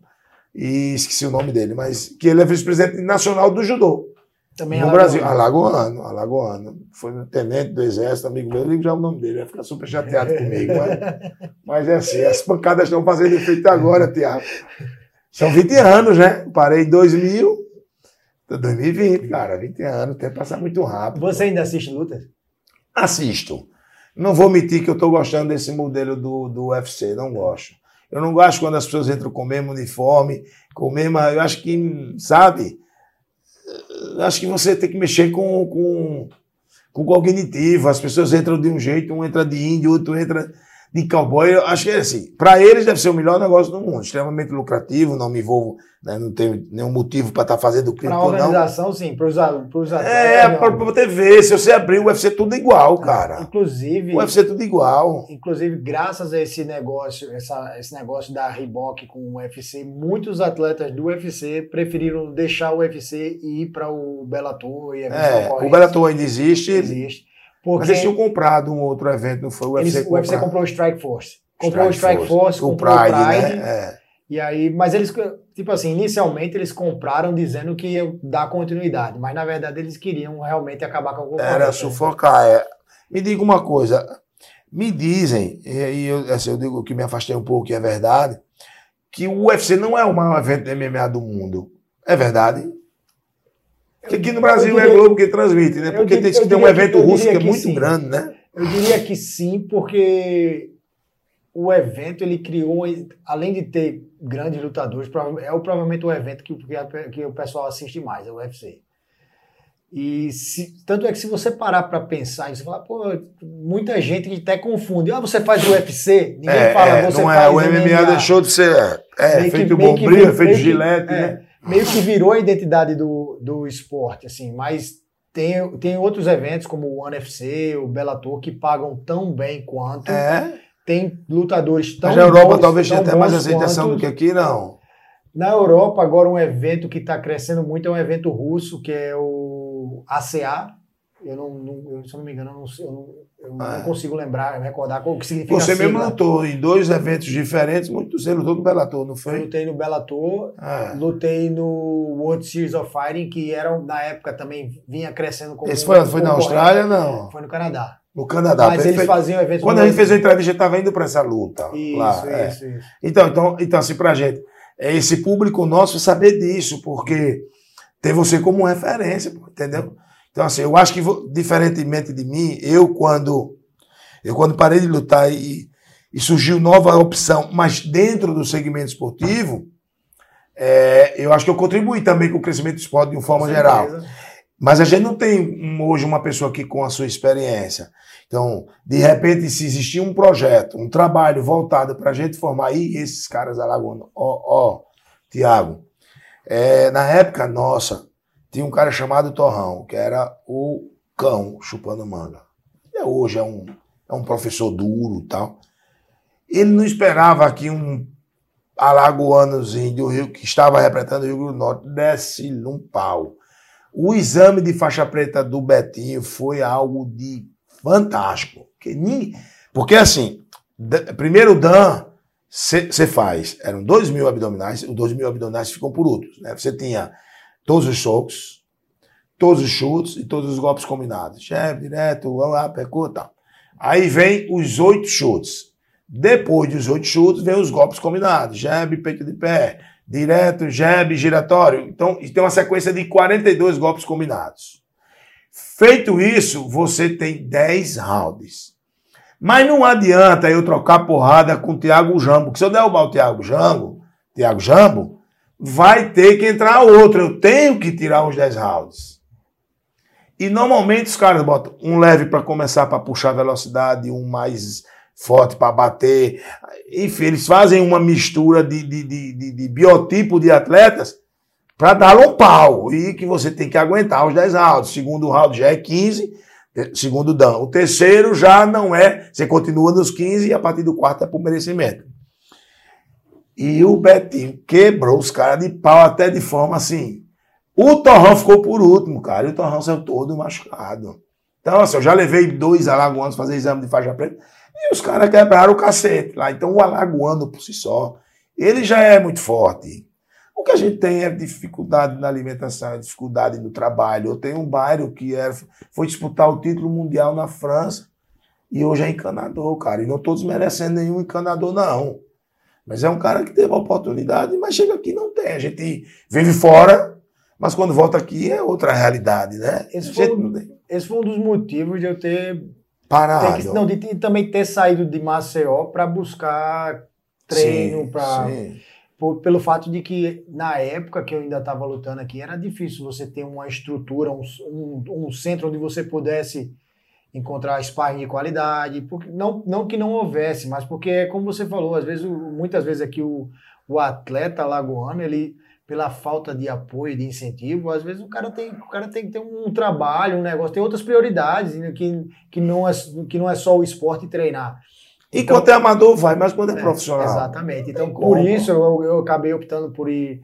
e esqueci o nome dele, mas que ele é vice-presidente nacional do judô. Também no Brasil, alagoano, alagoano. Foi no tenente do exército, amigo meu, eu ligo já o nome dele, vai ficar super chateado comigo. Mas, mas é assim, as pancadas estão fazendo efeito agora, Tiago. São 20 anos, né? Parei em 2000, 2020, cara, 20 anos, o tempo passa muito rápido. Você ainda assiste lutas? Assisto. Não vou mentir que eu estou gostando desse modelo do, do UFC, não gosto. Eu não gosto quando as pessoas entram com o mesmo uniforme, com o mesmo. Eu acho que, sabe? Acho que você tem que mexer com, com, com cognitivo. As pessoas entram de um jeito, um entra de índio, outro entra de cowboy. Eu acho que é assim. Para eles deve ser o melhor negócio do mundo, extremamente lucrativo, não me envolvo, né, não tenho nenhum motivo para estar tá fazendo crime. Para a organização, não. sim, para os atletas. É, para você ver, se você abrir o UFC tudo igual, cara. Inclusive. O UFC tudo igual. Inclusive, graças a esse negócio, essa, esse negócio da Reebok com o UFC, muitos atletas do UFC preferiram deixar o UFC e ir para o Bellator e a é, O Bellator ainda existe. Existe. Porque Mas eles tinham comprado um outro evento, não foi o UFC? Eles, o UFC comprou o Strike Force. Comprou Strike o Strike Force, Force comprou o Pride. O Pride né? é. E aí, mas eles, tipo assim, inicialmente eles compraram dizendo que ia dar continuidade, mas na verdade eles queriam realmente acabar com a concorrência. Era sufocar, é. Me diga uma coisa, me dizem, e eu, assim, eu digo que me afastei um pouco, que é verdade, que o UFC não é o maior evento de MMA do mundo. É verdade? Que aqui no Brasil diria, é Globo que transmite, né? Porque diria, tem que ter um evento russo que é muito sim. grande, né? Eu diria que sim, porque o evento ele criou, além de ter grandes lutadores, é o, provavelmente o evento que, que o pessoal assiste mais, é o UFC. E se, tanto é que se você parar para pensar, você fala, pô, muita gente até confunde. Ah, você faz o UFC? Ninguém é, fala, é, você não é, o MMA, MMA deixou de ser é, feito bombril, feito gilete, é, né? meio que virou a identidade do, do esporte, assim, mas tem, tem outros eventos como o UFC, o Bellator, que pagam tão bem quanto. É. Tem lutadores tão Mas na Europa bons, talvez tenha até mais aceitação do que aqui, não. Na Europa, agora um evento que está crescendo muito é um evento russo, que é o ACA, eu não, não eu, se eu não me engano, eu não, eu não, eu não é. consigo lembrar, recordar o que significa Você mesmo lutou em dois eventos diferentes, muito você lutou no Bellator, não foi? Eu lutei no Bellator, é. lutei no World Series of Fighting, que era, na época também vinha crescendo como Esse foi, foi na Austrália, não? Foi no Canadá. No Canadá. Mas eles faziam eventos... Quando a gente fez a entrevista, a gente estava indo para essa luta. Isso, lá, isso, é. isso. Então, então, então, assim, pra gente, é esse público nosso saber disso, porque ter você como referência, entendeu? Então, assim, eu acho que, diferentemente de mim, eu quando, eu quando parei de lutar e, e surgiu nova opção, mas dentro do segmento esportivo, é, eu acho que eu contribuí também com o crescimento do esporte de uma forma geral. Mas a gente não tem hoje uma pessoa aqui com a sua experiência. Então, de repente, se existir um projeto, um trabalho voltado para a gente formar aí esses caras alagoanos, ó, ó, Tiago, é, na época nossa, tinha um cara chamado Torrão, que era o cão chupando manga. E hoje é um, é um professor duro e tal. Ele não esperava que um alagoanozinho do Rio, que estava representando o Rio Grande do Norte, desse-lhe um pau. O exame de faixa preta do Betinho foi algo de fantástico. Porque, ninguém, porque assim, primeiro o Dan, você faz, eram dois mil abdominais, os dois mil abdominais ficam por outros. Né? Você tinha todos os socos, todos os chutes e todos os golpes combinados. Chefe, direto, lá, e tal. Aí vem os oito chutes. Depois dos oito chutes, vem os golpes combinados. Jab, peito de pé, direto, jab, giratório. Então, tem uma sequência de 42 golpes combinados. Feito isso, você tem 10 rounds. Mas não adianta eu trocar porrada com o Thiago Jambo, porque se eu derrubar o Thiago Jambo, Thiago Jambo, vai ter que entrar outro. Eu tenho que tirar uns 10 rounds. E normalmente os caras botam um leve para começar para puxar velocidade, um mais forte para bater. Enfim, eles fazem uma mistura de, de, de, de biotipo de atletas para dar um pau. E que você tem que aguentar os 10 rounds. Segundo round já é 15, segundo Dan. O terceiro já não é, você continua nos 15 e a partir do quarto é por merecimento. E o Betinho quebrou os caras de pau até de forma assim. O Torrão ficou por último, cara. E o Torrão saiu todo machucado. Então, assim, eu já levei dois alagoanos fazer exame de faixa preta e os caras quebraram o cacete lá. Então, o alagoano por si só, ele já é muito forte. O que a gente tem é dificuldade na alimentação, é dificuldade no trabalho. Eu tenho um bairro que era, foi disputar o título mundial na França e hoje é encanador, cara. E não estou desmerecendo nenhum encanador, não. Mas é um cara que teve a oportunidade, mas chega aqui não tem. A gente vive fora, mas quando volta aqui é outra realidade, né? Esse, foi, um, esse foi um dos motivos de eu ter parado. Que, não, de, de, também ter saído de Maceió para buscar treino, para pelo fato de que na época que eu ainda estava lutando aqui era difícil você ter uma estrutura, um, um, um centro onde você pudesse encontrar sparring de qualidade, porque não, não que não houvesse, mas porque como você falou, às vezes muitas vezes aqui o, o atleta lagoano ele pela falta de apoio, de incentivo, às vezes o cara tem, o cara tem que ter um trabalho, um negócio, tem outras prioridades, né, que, que, não é, que não é só o esporte e treinar. E então, quando é amador, vai, mas quando é, é profissional. Exatamente. Então, por como. isso eu, eu acabei optando por ir,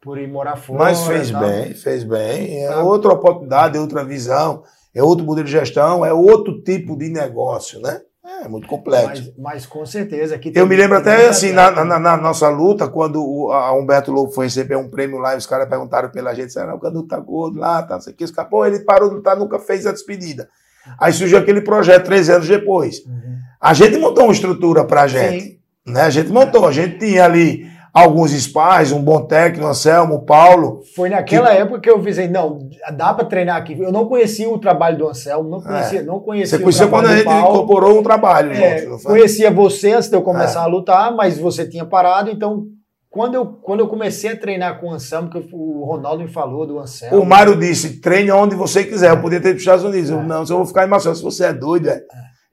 por ir morar fora. Mas fez bem, fez bem. É tá. outra oportunidade, outra visão, é outro modelo de gestão, é outro tipo de negócio, né? É muito complexo. Mas, mas com certeza. Aqui eu me lembro até assim, na, na, na, nossa luta, quando o Humberto Lobo foi receber um prêmio lá, e os caras perguntaram pela gente, será o Cadu tá gordo lá, tá, não sei o que, escapou, ele parou de lutar, nunca fez a despedida. Aí surgiu aquele projeto três anos depois. Uhum. A gente montou uma estrutura pra gente. Né? A gente montou, a gente tinha ali alguns spas, um bom técnico, Anselmo, Paulo. Foi naquela que... época que eu visei, não, dá para treinar aqui. Eu não conhecia o trabalho do Anselmo, não conhecia, é. não conhecia. Você conheceu quando a gente incorporou um trabalho é, junto, Conhecia você antes de eu começar é. a lutar, mas você tinha parado, então quando eu, quando eu comecei a treinar com o Anselmo, que o Ronaldo me falou do Anselmo. O Mário disse: treine onde você quiser. Eu podia ter ido para os Estados Unidos. Eu, é. não, eu vou ficar em Maceió. Se você é doido, é.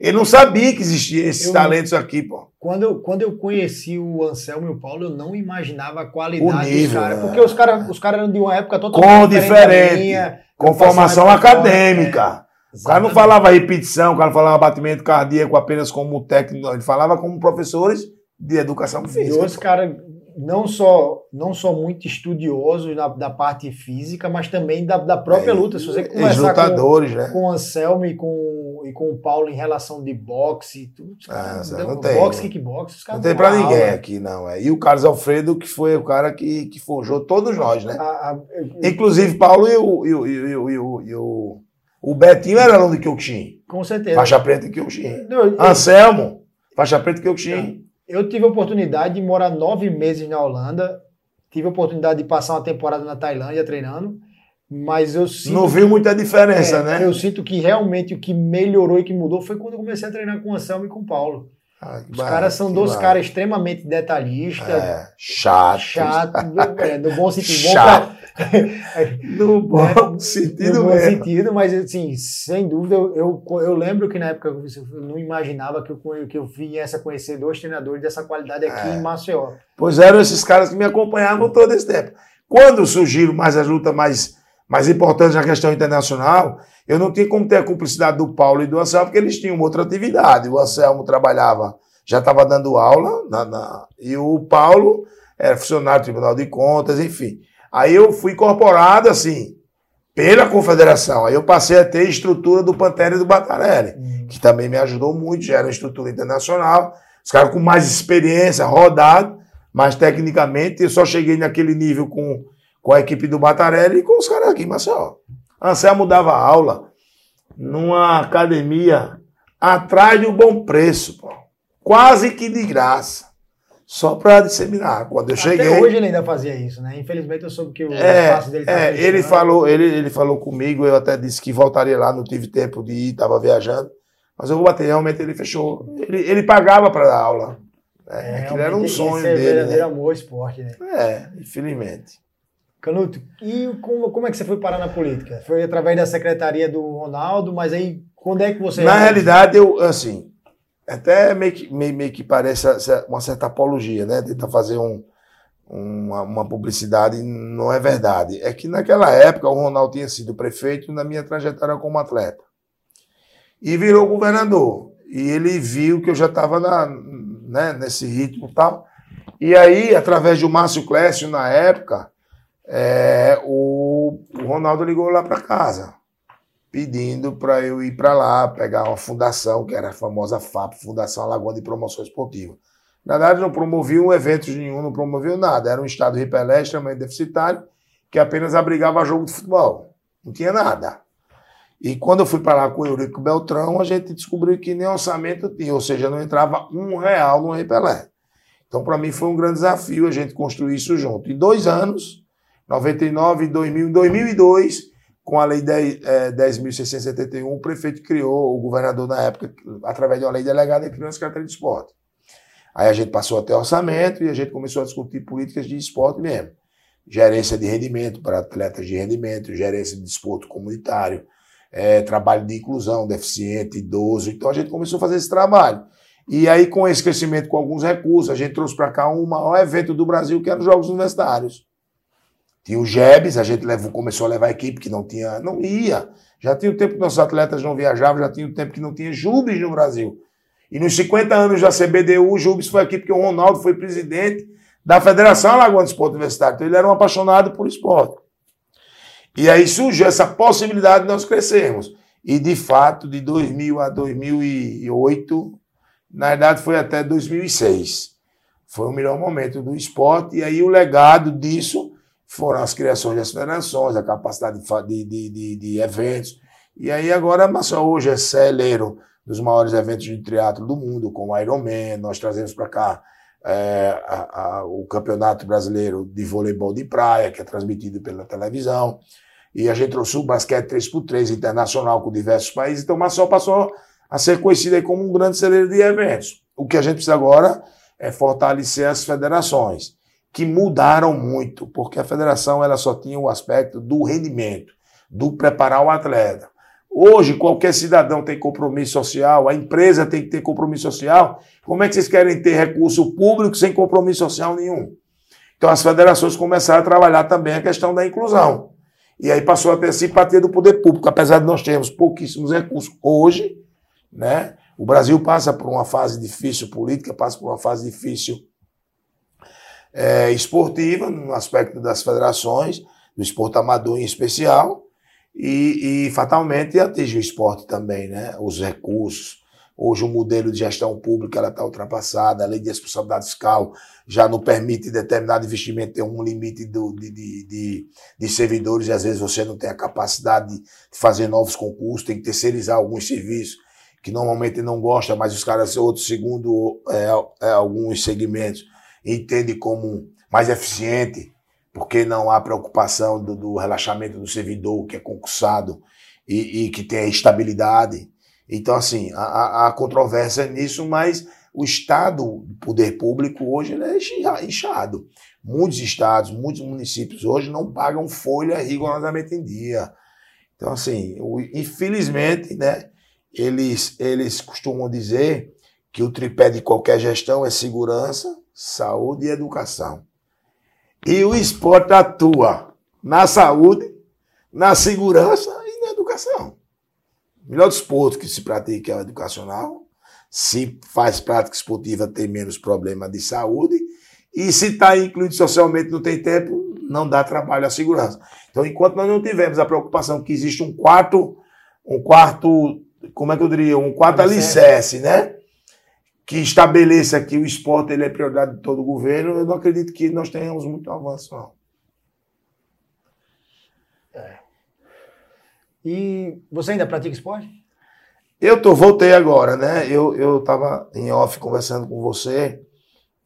Ele não sabia que existiam esses eu, talentos aqui, pô. Quando eu, quando eu conheci o Anselmo e o Paulo, eu não imaginava a qualidade nível, dos caras. É. Porque os caras os cara eram de uma época totalmente com diferente. Minha, com formação acadêmica. É, o cara não falava repetição, o cara não falava batimento cardíaco apenas como técnico, ele falava como professores de educação física. E os caras não só, não só muito estudiosos da, da parte física, mas também da, da própria é, luta. Se você conversar com, né? com o Anselmo e com, e com o Paulo em relação de boxe, tudo, ah, não, não tem. Boxe, kickbox, os caras Não tem pra ninguém aula. aqui, não. É. E o Carlos Alfredo, que foi o cara que, que forjou todos nós, né? A, a, Inclusive Paulo e o, e o, e o, e o, e o, o Betinho era aluno de Kyokushin. Com certeza. Faixa preta de Kyokushin. Anselmo, faixa preta de Kyokushin. Eu tive a oportunidade de morar nove meses na Holanda, tive a oportunidade de passar uma temporada na Tailândia treinando, mas eu sinto. Não viu muita diferença, é, né? Eu sinto que realmente o que melhorou e que mudou foi quando eu comecei a treinar com o Anselmo e com o Paulo. Ah, Os caras são dois caras extremamente detalhistas. É, chato. Chato, é, no bom sentido. Pra, no bom né? sentido no bom mesmo. sentido, mas assim, sem dúvida, eu, eu, eu, lembro que na época eu não imaginava que eu, que eu viesse a conhecer dois treinadores dessa qualidade aqui é. em Maceió. Pois eram esses caras que me acompanhavam todo esse tempo. Quando surgiram mais as lutas mais, mais importantes na questão internacional, eu não tinha como ter a cumplicidade do Paulo e do Anselmo, porque eles tinham outra atividade. O Anselmo trabalhava, já estava dando aula, na, na, e o Paulo era funcionário do Tribunal de Contas, enfim. Aí eu fui incorporado, assim, pela confederação. Aí eu passei a ter estrutura do Pantera e do Batarelli, uhum. que também me ajudou muito, já era uma estrutura internacional. Os caras com mais experiência, rodado, mas tecnicamente eu só cheguei naquele nível com, com a equipe do Batarelli e com os caras aqui, mas ó. Anselmo dava aula numa academia atrás de um bom preço, pô. quase que de graça só para disseminar. Quando eu Até cheguei. hoje ele ainda fazia isso, né? Infelizmente eu soube que o é, espaço dele tá é, ele falou, ele, ele falou comigo, eu até disse que voltaria lá, não tive tempo de ir, estava viajando. Mas eu vou bater, realmente ele fechou. Ele, ele pagava para dar aula. É, é aquilo era um sonho dele. É verdadeiro né? amor esporte, né? É, infelizmente. Canuto, e como, como é que você foi parar na política? Foi através da secretaria do Ronaldo, mas aí quando é que você. Na realidade, eu, assim, até meio que, meio, meio que parece uma certa apologia, né? Tentar fazer um, uma, uma, publicidade, não é verdade. É que naquela época o Ronaldo tinha sido prefeito na minha trajetória como atleta. E virou governador. E ele viu que eu já estava né, nesse ritmo e tal. E aí, através do Márcio Clécio, na época, é, o, o Ronaldo ligou lá para casa pedindo para eu ir para lá, pegar uma fundação, que era a famosa FAP, Fundação Alagoa de Promoção Esportiva. Na verdade, não promoviam eventos nenhum, não promoviam nada. Era um estado ripelé extremamente deficitário, que apenas abrigava jogo de futebol. Não tinha nada. E quando eu fui para lá com o Eurico Beltrão, a gente descobriu que nem orçamento tinha, ou seja, não entrava um real no ripelé. Então, para mim, foi um grande desafio a gente construir isso junto. Em dois anos, 99, 2000, 2002, com a Lei 10.671, é, o prefeito criou, o governador na época, através de uma lei delegada, criou a Secretaria de Esporte. Aí a gente passou até orçamento e a gente começou a discutir políticas de esporte mesmo. Gerência de rendimento para atletas de rendimento, gerência de desporto comunitário, é, trabalho de inclusão, deficiente, idoso. Então a gente começou a fazer esse trabalho. E aí, com esse crescimento, com alguns recursos, a gente trouxe para cá um maior evento do Brasil, que era os Jogos Universitários. Tinha o Jebs, a gente levou, começou a levar a equipe que não tinha, não ia. Já tinha o tempo que nossos atletas não viajavam, já tinha o tempo que não tinha Jubes no Brasil. E nos 50 anos da CBDU, o Jubes foi aqui porque o Ronaldo foi presidente da Federação Alagoana de Esporte Universitário. Então ele era um apaixonado por esporte. E aí surgiu essa possibilidade de nós crescermos. E de fato, de 2000 a 2008, na verdade foi até 2006. Foi o melhor momento do esporte. E aí o legado disso foram as criações das federações, a capacidade de, de, de, de eventos. E aí agora Maceió hoje é celeiro dos maiores eventos de triatlo do mundo, como o Ironman, nós trazemos para cá é, a, a, o Campeonato Brasileiro de Voleibol de Praia, que é transmitido pela televisão, e a gente trouxe o basquete 3x3 internacional com diversos países, então Maceió passou a ser conhecido como um grande celeiro de eventos. O que a gente precisa agora é fortalecer as federações que mudaram muito, porque a federação ela só tinha o aspecto do rendimento, do preparar o atleta. Hoje, qualquer cidadão tem compromisso social, a empresa tem que ter compromisso social. Como é que vocês querem ter recurso público sem compromisso social nenhum? Então, as federações começaram a trabalhar também a questão da inclusão. E aí passou a ter simpatia do poder público, apesar de nós termos pouquíssimos recursos hoje, né? O Brasil passa por uma fase difícil política, passa por uma fase difícil é, esportiva, no aspecto das federações, do esporte amador em especial, e, e, fatalmente atinge o esporte também, né? Os recursos. Hoje o modelo de gestão pública está ultrapassada, a lei de responsabilidade fiscal já não permite determinado investimento ter um limite do, de, de, de, de, servidores e às vezes você não tem a capacidade de fazer novos concursos, tem que terceirizar alguns serviços que normalmente não gosta, mas os caras, outros, segundo é, é, alguns segmentos, entende como mais eficiente, porque não há preocupação do, do relaxamento do servidor que é concursado e, e, que tem a estabilidade. Então, assim, há, há controvérsia nisso, mas o Estado, o poder público hoje ele é inchado. Muitos estados, muitos municípios hoje não pagam folha rigorosamente em dia. Então, assim, infelizmente, né, eles, eles costumam dizer que o tripé de qualquer gestão é segurança, saúde e educação. E o esporte atua na saúde, na segurança e na educação. O melhor desporto que se pratica é o educacional. Se faz prática esportiva, tem menos problema de saúde. E se está incluído socialmente, não tem tempo, não dá trabalho à segurança. Então, enquanto nós não tivermos a preocupação que existe um quarto, um quarto, como é que eu diria, um quarto alicerce, né? Que estabeleça que o esporte ele é prioridade de todo o governo, eu não acredito que nós tenhamos muito avanço, não. É. E você ainda pratica esporte? Eu tô, voltei agora, né? Eu, eu tava em off conversando com você.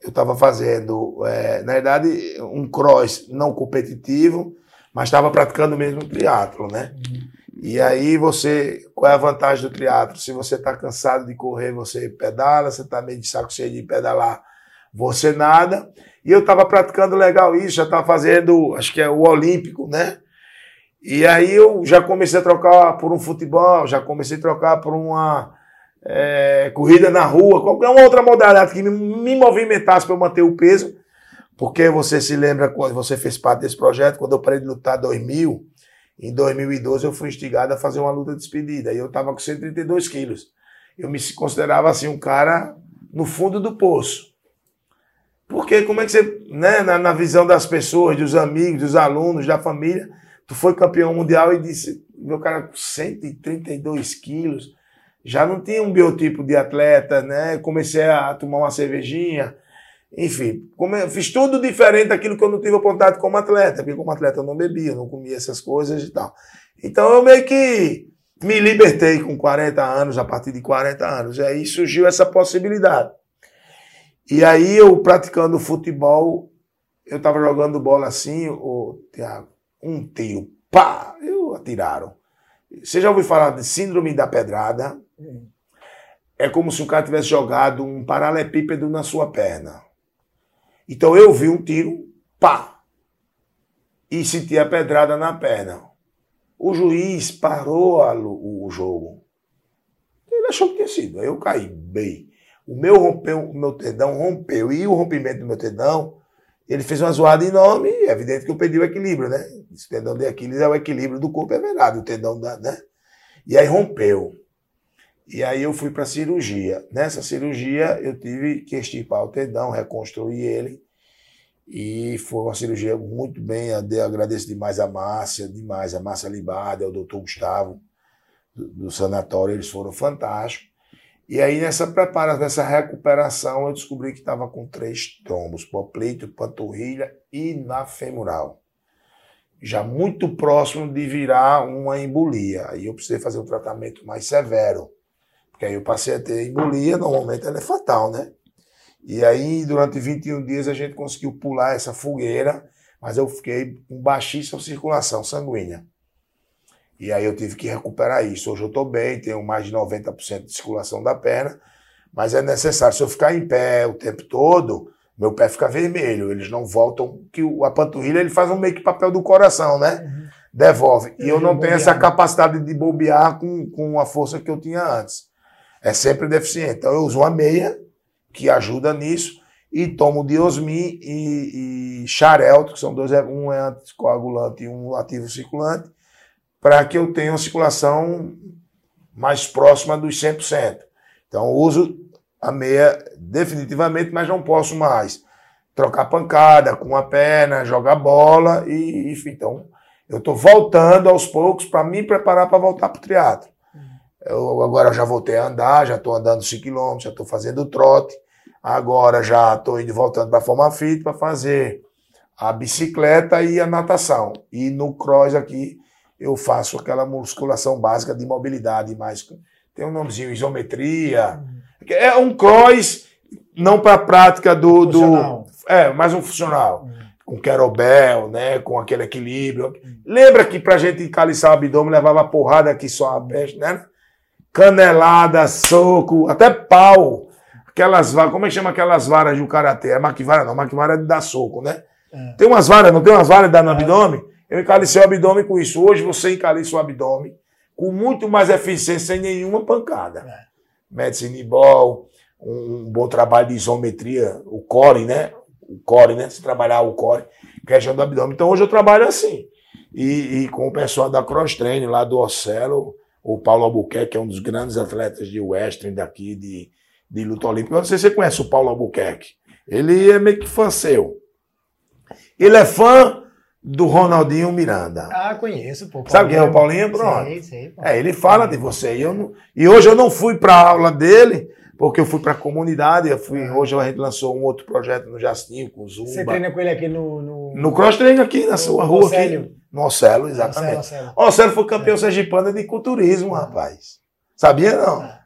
Eu estava fazendo, é, na verdade, um cross não competitivo, mas estava praticando mesmo triatlo, né? Uhum. E aí você, qual é a vantagem do triatlo? Se você está cansado de correr, você pedala, você está meio de saco cheio de pedalar, você nada. E eu estava praticando legal isso, já estava fazendo, acho que é o olímpico, né? E aí eu já comecei a trocar por um futebol, já comecei a trocar por uma é, corrida na rua, qualquer outra modalidade que me, me movimentasse para eu manter o peso. Porque você se lembra quando você fez parte desse projeto, quando eu parei de lutar em 2000, em 2012 eu fui instigado a fazer uma luta de despedida. E eu estava com 132 quilos. Eu me considerava assim um cara no fundo do poço. Porque como é que você, né, na, na visão das pessoas, dos amigos, dos alunos, da família, Tu foi campeão mundial e disse, meu cara com 132 quilos, já não tinha um biotipo de atleta, né? Comecei a tomar uma cervejinha, enfim, come, fiz tudo diferente daquilo que eu não tive vontade como atleta, porque como atleta eu não bebia, eu não comia essas coisas e tal. Então eu meio que me libertei com 40 anos, a partir de 40 anos, e aí surgiu essa possibilidade. E aí eu praticando futebol, eu estava jogando bola assim, o Thiago, um tiro, pá, eu atiraram. Você já ouviu falar de síndrome da pedrada? É como se o cara tivesse jogado um paralelepípedo na sua perna. Então eu vi um tiro, pá, e senti a pedrada na perna. O juiz parou a, o, o jogo. Ele achou que tinha sido. Eu caí bem. O meu rompeu, o meu tendão rompeu. E o rompimento do meu tendão ele fez uma zoada enorme é evidente que eu perdi o equilíbrio, né? Esse tendão de Aquiles é o equilíbrio do corpo, é verdade, o tendão da, né? E aí rompeu. E aí eu fui para cirurgia. Nessa cirurgia eu tive que extirpar o tendão, reconstruir ele. E foi uma cirurgia muito bem. Eu agradeço demais a Márcia, demais a Márcia Libada, o doutor Gustavo do, do sanatório, eles foram fantásticos. E aí, nessa preparação, nessa recuperação, eu descobri que estava com três trombos: poplito, panturrilha e na femoral. Já muito próximo de virar uma embolia. Aí eu precisei fazer um tratamento mais severo. Porque aí eu passei a ter embolia, normalmente ela é fatal, né? E aí, durante 21 dias, a gente conseguiu pular essa fogueira, mas eu fiquei com baixíssima circulação sanguínea. E aí eu tive que recuperar isso. Hoje eu estou bem, tenho mais de 90% de circulação da perna, mas é necessário. Se eu ficar em pé o tempo todo, meu pé fica vermelho, eles não voltam, que a panturrilha ele faz um meio que papel do coração, né? Uhum. Devolve. E eu não tenho essa capacidade de bombear com, com a força que eu tinha antes. É sempre deficiente. Então eu uso uma meia, que ajuda nisso, e tomo Diosmin e, e Xarelto, que são dois, um é anticoagulante e um ativo circulante, para que eu tenha uma circulação mais próxima dos 100%. Então, uso a meia definitivamente, mas não posso mais trocar pancada com a perna, jogar bola e, enfim. Então, eu estou voltando aos poucos para me preparar para voltar para o triatlo. Eu agora já voltei a andar, já estou andando 5 km, já estou fazendo trote. Agora já estou indo voltando para a forma fit para fazer a bicicleta e a natação. E no cross aqui eu faço aquela musculação básica de mobilidade, mais tem um nomezinho, isometria. É um cross, não para a prática do, do. É, mais um funcional. Uhum. Com querobel, né? Com aquele equilíbrio. Uhum. Lembra que pra gente encaliçar o abdômen levava porrada aqui só a peste, né? Canelada, soco, até pau. aquelas varas, como é que chama aquelas varas do karatê? É maquivara não, maquivara é de dar soco, né? É. Tem umas varas, não tem umas varas de dar no é. abdômen? Eu encalicei o abdômen com isso. Hoje você encaliça o abdômen com muito mais eficiência, sem nenhuma pancada. É. Medicine Ball, um bom trabalho de isometria, o core, né? O core, né? Se trabalhar o core, questão do abdômen. Então hoje eu trabalho assim. E, e com o pessoal da Cross Training lá do Ocelo, o Paulo Albuquerque, que é um dos grandes atletas de western daqui, de, de luta olímpica. Eu não sei se você conhece o Paulo Albuquerque. Ele é meio que fã seu. Ele é fã do Ronaldinho Miranda. Ah, conheço, pô. Sabe quem é o Paulinho? Pronto. Sei, sei, pô. É, ele fala de você. E, eu não... e hoje eu não fui para a aula dele, porque eu fui para a comunidade. Eu fui... Hoje a gente lançou um outro projeto no Jastinho, com o Zumba. Você treina com ele aqui no. No, no cross treino aqui na sua rua. Aqui. No Ocelo, exatamente. Ocelo, Ocelo foi campeão é. sergipano de culturismo, rapaz. Sabia não? É.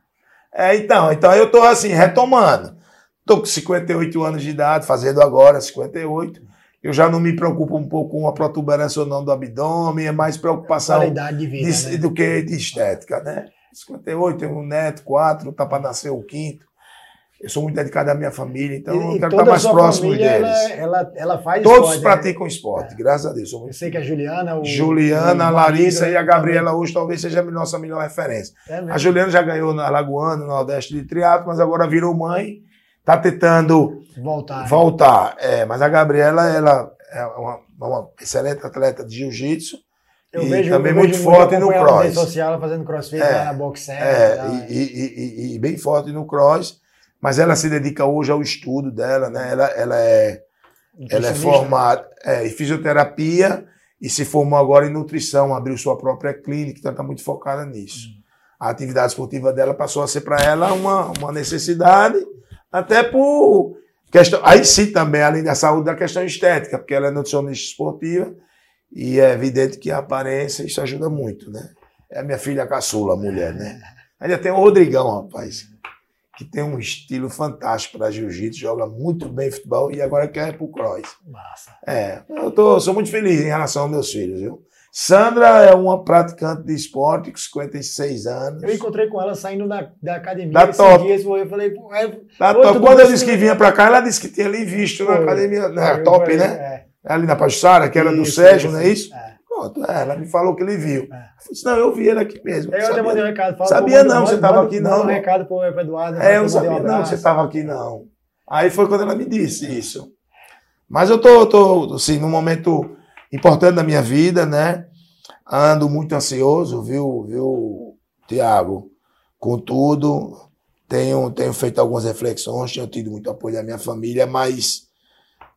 é, então, então eu tô assim, retomando. Tô com 58 anos de idade, fazendo agora 58. Eu já não me preocupo um pouco com a protuberância ou não do abdômen, é mais preocupação Qualidade de vida, de, né? do que de estética, né? 58, tenho um neto, quatro, tá para nascer o quinto. Eu sou muito dedicado à minha família, então e, eu quero estar mais próximo deles. Ela, ela, ela faz Todos esporte, né? praticam né? esporte, é. graças a Deus. Eu sei que a Juliana, o, Juliana, a Larissa e a Gabriela hoje talvez seja a nossa melhor referência. É a Juliana já ganhou na Lagoana, no Nordeste de triatlo, mas agora virou mãe, tá tentando voltar. Voltar. É, mas a Gabriela, ela é uma, uma excelente atleta de jiu-jitsu. Eu e vejo, também eu muito forte no cross. Rede social, fazendo crossfit é, lá na boxe É, e, e, e, e, bem forte no cross mas ela se dedica hoje ao estudo dela, né? Ela, ela é, ela é formada é, em fisioterapia e se formou agora em nutrição, abriu sua própria clínica, então está muito focada nisso. Uhum. A atividade esportiva dela passou a ser para ela uma, uma necessidade, até por questão. Aí sim também, além da saúde, da questão estética, porque ela é nutricionista esportiva e é evidente que a aparência isso ajuda muito, né? É a minha filha caçula, a mulher, né? Ainda tem o Rodrigão, rapaz que tem um estilo fantástico para jiu-jitsu, joga muito bem futebol e agora quer ir pro cross. Massa. É, eu tô, sou muito feliz em relação aos meus filhos, viu? Sandra é uma praticante de esporte com 56 anos. Eu encontrei com ela saindo da, da academia da top. dias, eu falei, é, da top. Quando eu disse que vinha para cá, ela disse que tinha ali visto na academia, na top, né? É. Ali na Pajussara, que era isso, do Sérgio, isso, não é isso? É. Pronto, é, ela me falou que ele viu. É. Eu disse, não, eu vi ele aqui mesmo. Eu até mandei um recado. Fala, sabia não, você estava aqui não. um recado pro Eduardo. É, eu não sabia um não, você estava aqui não. Aí foi quando ela me disse isso. Mas eu tô, tô assim, num momento importante da minha vida, né? Ando muito ansioso, viu, viu, Tiago? Contudo, tenho, tenho feito algumas reflexões, tenho tido muito apoio da minha família, mas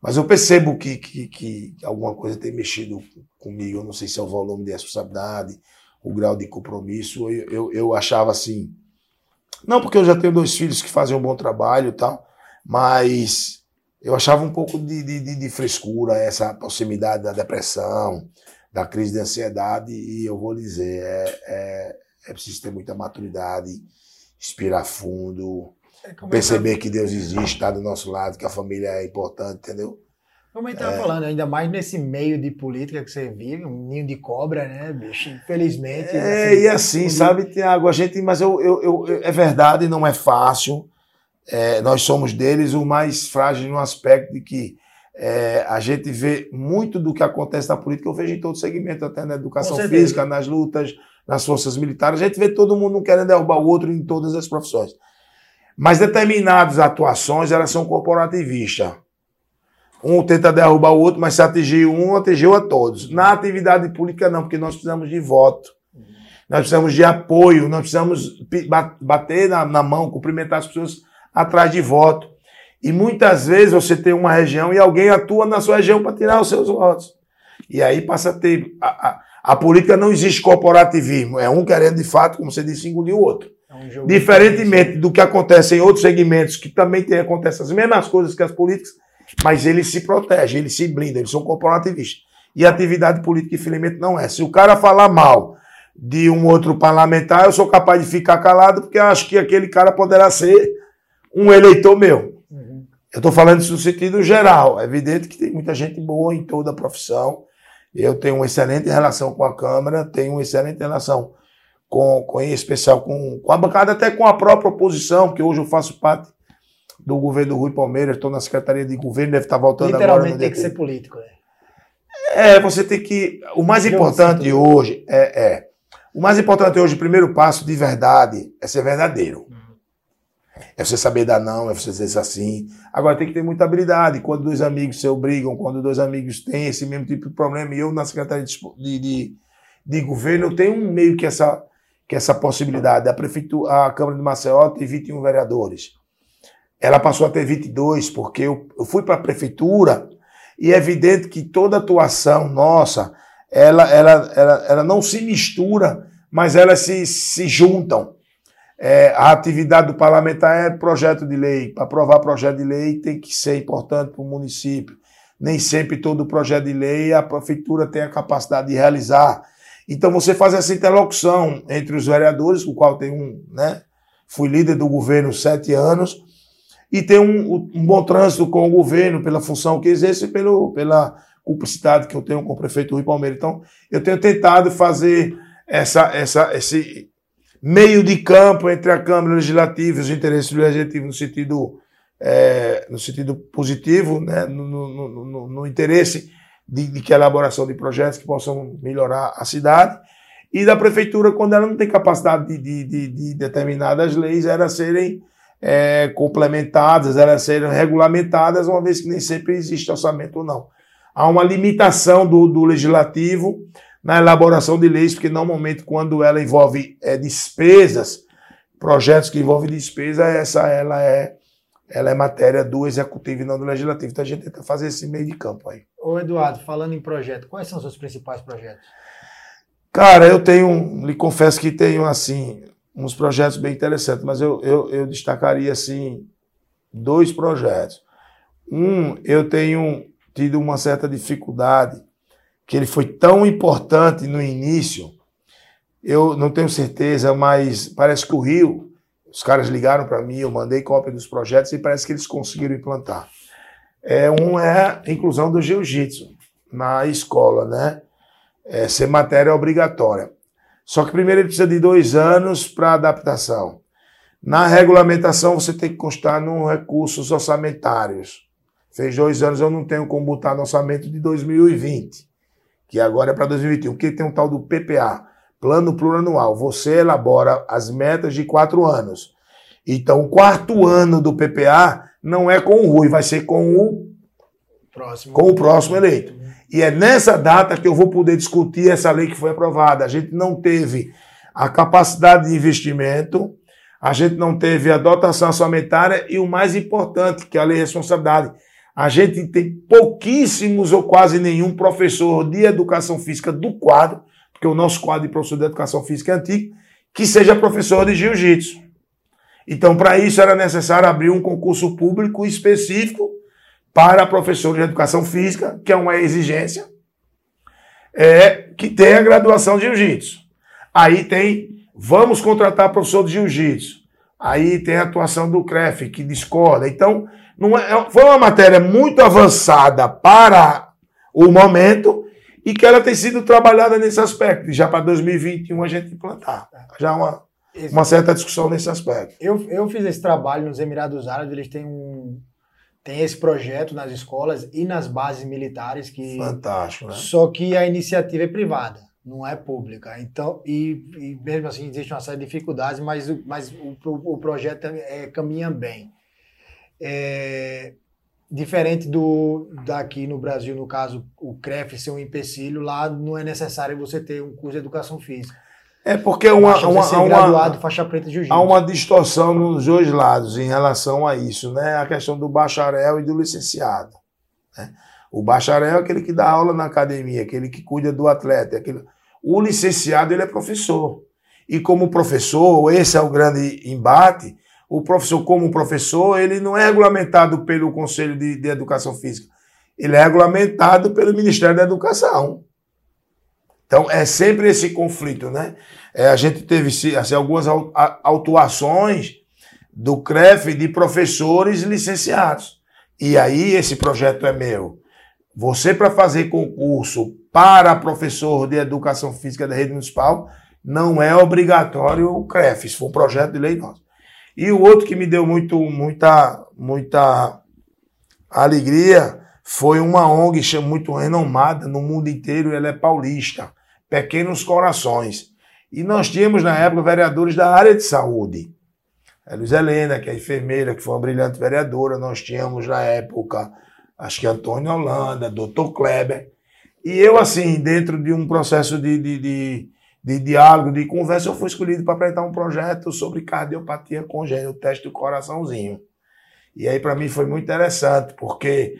mas eu percebo que, que, que alguma coisa tem mexido comigo. Eu não sei se é o volume de responsabilidade, o grau de compromisso. Eu, eu, eu achava assim. Não porque eu já tenho dois filhos que fazem um bom trabalho e tal, mas eu achava um pouco de, de, de frescura essa proximidade da depressão, da crise de ansiedade. E eu vou dizer, é, é, é preciso ter muita maturidade, respirar fundo é, perceber que Deus existe, está do nosso lado, que a família é importante, entendeu? Como a gente estava é. falando, ainda mais nesse meio de política que você vive, um ninho de cobra, né, bicho? Infelizmente. É, assim, e assim, sabe, Tiago, a gente, mas eu, eu, eu, é verdade, não é fácil. É, nós somos deles o mais frágil no aspecto de que é, a gente vê muito do que acontece na política, eu vejo em todo segmento, até na educação física, nas lutas, nas forças militares, a gente vê todo mundo querendo derrubar o outro em todas as profissões. Mas determinadas atuações, elas são corporativistas. Um tenta derrubar o outro, mas se atingir um, atingiu a todos. Na atividade política, não, porque nós precisamos de voto. Nós precisamos de apoio, nós precisamos bater na, na mão, cumprimentar as pessoas atrás de voto. E muitas vezes você tem uma região e alguém atua na sua região para tirar os seus votos. E aí passa a ter. A, a, a política não existe corporativismo. É um querendo, de fato, como você disse, engolir o outro. É um Diferentemente do que acontece em outros segmentos, que também tem, acontece as mesmas coisas que as políticas, mas eles se protegem, eles se blindam, eles são corporativistas. E atividade política, infelizmente, não é. Se o cara falar mal de um outro parlamentar, eu sou capaz de ficar calado, porque acho que aquele cara poderá ser um eleitor meu. Uhum. Eu estou falando isso no sentido geral. É evidente que tem muita gente boa em toda a profissão. Eu tenho uma excelente relação com a Câmara, tenho uma excelente relação com, com em especial com, com a bancada, até com a própria oposição, que hoje eu faço parte do governo do Rui Palmeiras, estou na Secretaria de Governo, deve estar voltando agora. Literalmente tem que ser político, né? É, você tem que. O mais importante hoje é, é. O mais importante hoje, o primeiro passo de verdade, é ser verdadeiro. É você saber dar não, é você dizer assim. Agora tem que ter muita habilidade. Quando dois amigos se brigam, quando dois amigos têm esse mesmo tipo de problema, e eu na Secretaria de, de, de Governo, eu tenho meio que essa, que essa possibilidade. A, prefeitura, a Câmara de Maceió tem 21 vereadores. Ela passou a ter 22, porque eu, eu fui para a prefeitura e é evidente que toda atuação nossa, ela, ela, ela, ela não se mistura, mas elas se, se juntam. É, a atividade do parlamentar é projeto de lei. Para aprovar projeto de lei tem que ser importante para o município. Nem sempre todo projeto de lei a prefeitura tem a capacidade de realizar. Então você faz essa interlocução entre os vereadores, com o qual tem um, né? Fui líder do governo sete anos e tem um, um bom trânsito com o governo pela função que exerce e pelo, pela cumplicidade que eu tenho com o prefeito Rui Palmeira. Então eu tenho tentado fazer essa, essa, esse meio de campo entre a Câmara Legislativa e os interesses legislativos no sentido, é, no sentido positivo, né, no, no, no, no interesse de, de, que elaboração de projetos que possam melhorar a cidade, e da prefeitura, quando ela não tem capacidade de, de, de, de determinadas leis, elas serem é, complementadas, elas serem regulamentadas, uma vez que nem sempre existe orçamento ou não. Há uma limitação do, do legislativo na elaboração de leis, porque normalmente quando ela envolve é, despesas, projetos que envolvem despesa, essa ela é ela é matéria do executivo e não do legislativo. Então a gente tenta fazer esse meio de campo aí. Ô Eduardo, falando em projeto, quais são os seus principais projetos? Cara, eu tenho, lhe confesso que tenho assim uns projetos bem interessantes, mas eu, eu, eu destacaria assim dois projetos. Um, eu tenho tido uma certa dificuldade que ele foi tão importante no início, eu não tenho certeza, mas parece que o Rio, os caras ligaram para mim, eu mandei cópia dos projetos e parece que eles conseguiram implantar. É, um é a inclusão do jiu-jitsu na escola, né? É, ser matéria obrigatória. Só que primeiro ele precisa de dois anos para adaptação. Na regulamentação você tem que constar nos recursos orçamentários. Fez dois anos, eu não tenho como botar no orçamento de 2020 que agora é para 2021, porque tem um tal do PPA, Plano Plurianual. Você elabora as metas de quatro anos. Então, o quarto ano do PPA não é com o Rui, vai ser com o próximo, com o próximo eleito. E é nessa data que eu vou poder discutir essa lei que foi aprovada. A gente não teve a capacidade de investimento, a gente não teve a dotação orçamentária e o mais importante, que é a lei de responsabilidade a gente tem pouquíssimos ou quase nenhum professor de educação física do quadro, porque o nosso quadro de professor de educação física é antigo, que seja professor de jiu-jitsu. Então, para isso era necessário abrir um concurso público específico para professor de educação física, que é uma exigência, é, que tenha graduação de jiu-jitsu. Aí tem, vamos contratar professor de jiu-jitsu. Aí tem a atuação do CREF, que discorda. Então, é, é, foi uma matéria muito avançada para o momento e que ela tem sido trabalhada nesse aspecto. E já para 2021 a gente implantar. Já uma, uma certa discussão nesse aspecto. Eu, eu fiz esse trabalho nos Emirados Árabes, eles têm um. Tem esse projeto nas escolas e nas bases militares que. Fantástico, né? Só que a iniciativa é privada, não é pública. Então, e, e mesmo assim existe uma série de dificuldades, mas, mas o, o projeto é, caminha bem. É, diferente do daqui no Brasil, no caso, o CREF ser um empecilho, lá não é necessário você ter um curso de educação física. É porque uma, uma, ser graduado, faixa preta de há uma distorção nos dois lados em relação a isso, né? A questão do bacharel e do licenciado. Né? O bacharel é aquele que dá aula na academia, aquele que cuida do atleta. Aquele... O licenciado ele é professor. E como professor, esse é o grande embate, o professor, como professor, ele não é regulamentado pelo Conselho de, de Educação Física. Ele é regulamentado pelo Ministério da Educação. Então, é sempre esse conflito, né? É, a gente teve assim, algumas autuações do CREF de professores licenciados. E aí, esse projeto é meu. Você, para fazer concurso para professor de educação física da rede municipal, não é obrigatório o CREF. Isso foi um projeto de lei nosso. E o outro que me deu muito, muita, muita alegria foi uma ONG muito renomada no mundo inteiro, ela é paulista, Pequenos Corações. E nós tínhamos na época vereadores da área de saúde. A Luiz Helena, que é enfermeira, que foi uma brilhante vereadora, nós tínhamos na época, acho que Antônio Holanda, doutor Kleber. E eu, assim, dentro de um processo de, de, de, de diálogo, de conversa, eu fui escolhido para apresentar um projeto sobre cardiopatia congênita, o teste do coraçãozinho. E aí, para mim, foi muito interessante, porque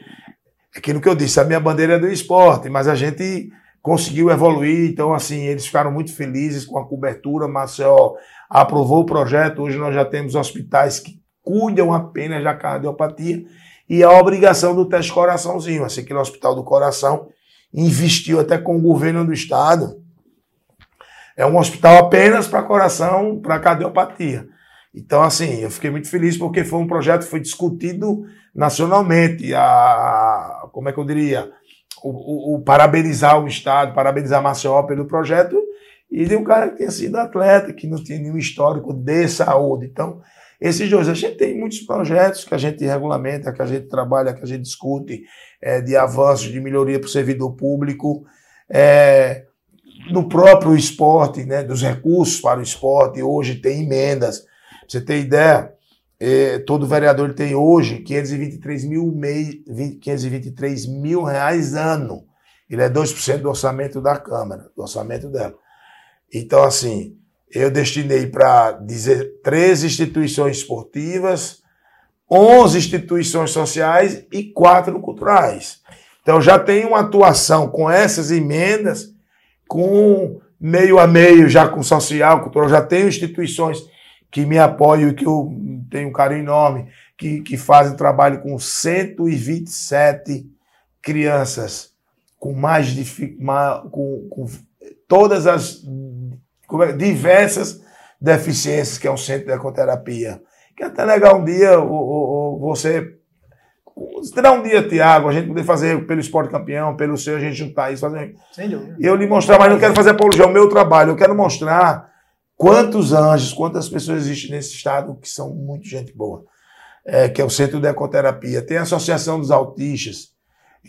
aquilo que eu disse, a minha bandeira é do esporte, mas a gente conseguiu evoluir, então, assim, eles ficaram muito felizes com a cobertura. Marcel aprovou o projeto. Hoje nós já temos hospitais que cuidam apenas da cardiopatia e a obrigação do teste coraçãozinho. Assim que no Hospital do Coração investiu até com o governo do estado. É um hospital apenas para coração, para cardiopatia. Então, assim, eu fiquei muito feliz porque foi um projeto que foi discutido nacionalmente. A, como é que eu diria? O, o, o parabenizar o Estado, parabenizar Maceió pelo projeto e de um cara que tinha sido atleta, que não tinha nenhum histórico de saúde. Então, esses dois, a gente tem muitos projetos que a gente regulamenta, que a gente trabalha, que a gente discute, é, de avanços, de melhoria para o servidor público, é, no próprio esporte, né, dos recursos para o esporte, hoje tem emendas. Pra você ter ideia, é, todo vereador tem hoje 523 mil, mei, 523 mil reais ano. Ele é 2% do orçamento da Câmara, do orçamento dela. Então, assim, eu destinei para 13 instituições esportivas, 11 instituições sociais e 4 culturais. Então, já tenho uma atuação com essas emendas, com meio a meio, já com social, cultural, já tenho instituições que me apoiam e que eu tenho um carinho enorme, que, que fazem trabalho com 127 crianças com mais com, com todas as é, diversas deficiências, que é um centro de ecoterapia. Que é até legal um dia o você. Terá um dia, Tiago, a gente poder fazer pelo esporte campeão, pelo seu, a gente juntar isso. Fazer... Sem dúvida. E eu lhe mostrar, mas não quero fazer apologia, é o meu trabalho. Eu quero mostrar quantos anjos, quantas pessoas existem nesse estado que são muito gente boa. É, que é o Centro de Ecoterapia. Tem a Associação dos Autistas,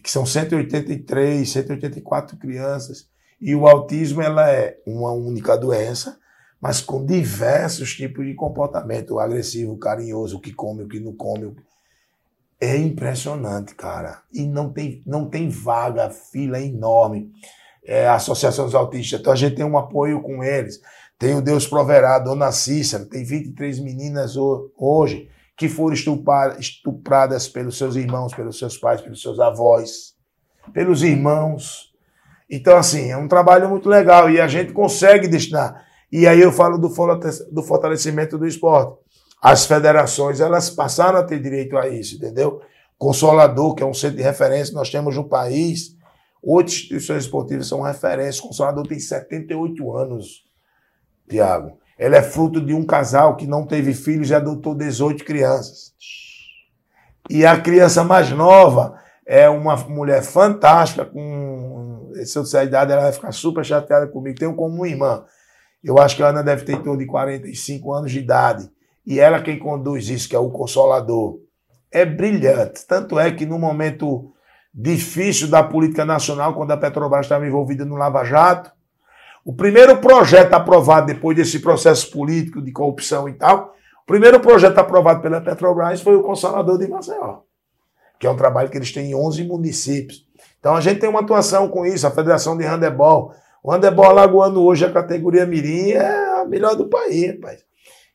que são 183, 184 crianças e o autismo ela é uma única doença, mas com diversos tipos de comportamento, o agressivo, o carinhoso, o que come, o que não come. É impressionante, cara. E não tem, não tem vaga, fila enorme. É, a Associação dos Autistas, então a gente tem um apoio com eles. Tem o Deus Proverá, Dona Cícera, tem 23 meninas hoje que foram estupradas pelos seus irmãos, pelos seus pais, pelos seus avós, pelos irmãos. Então, assim, é um trabalho muito legal e a gente consegue destinar. E aí eu falo do fortalecimento do esporte. As federações, elas passaram a ter direito a isso, entendeu? Consolador, que é um centro de referência, nós temos no país, oito instituições esportivas são referências. Consolador tem 78 anos, Tiago. Ele é fruto de um casal que não teve filhos e adotou 18 crianças. E a criança mais nova é uma mulher fantástica, com se eu disser a idade, ela vai ficar super chateada comigo. Tenho como irmã. Eu acho que a Ana deve ter em torno de 45 anos de idade. E ela quem conduz isso, que é o Consolador. É brilhante. Tanto é que no momento difícil da política nacional, quando a Petrobras estava envolvida no Lava Jato, o primeiro projeto aprovado depois desse processo político de corrupção e tal, o primeiro projeto aprovado pela Petrobras foi o Consolador de Maceió, que é um trabalho que eles têm em 11 municípios. Então a gente tem uma atuação com isso, a Federação de Handebol. O handebol alagoano hoje, a categoria Mirim, é a melhor do país, rapaz.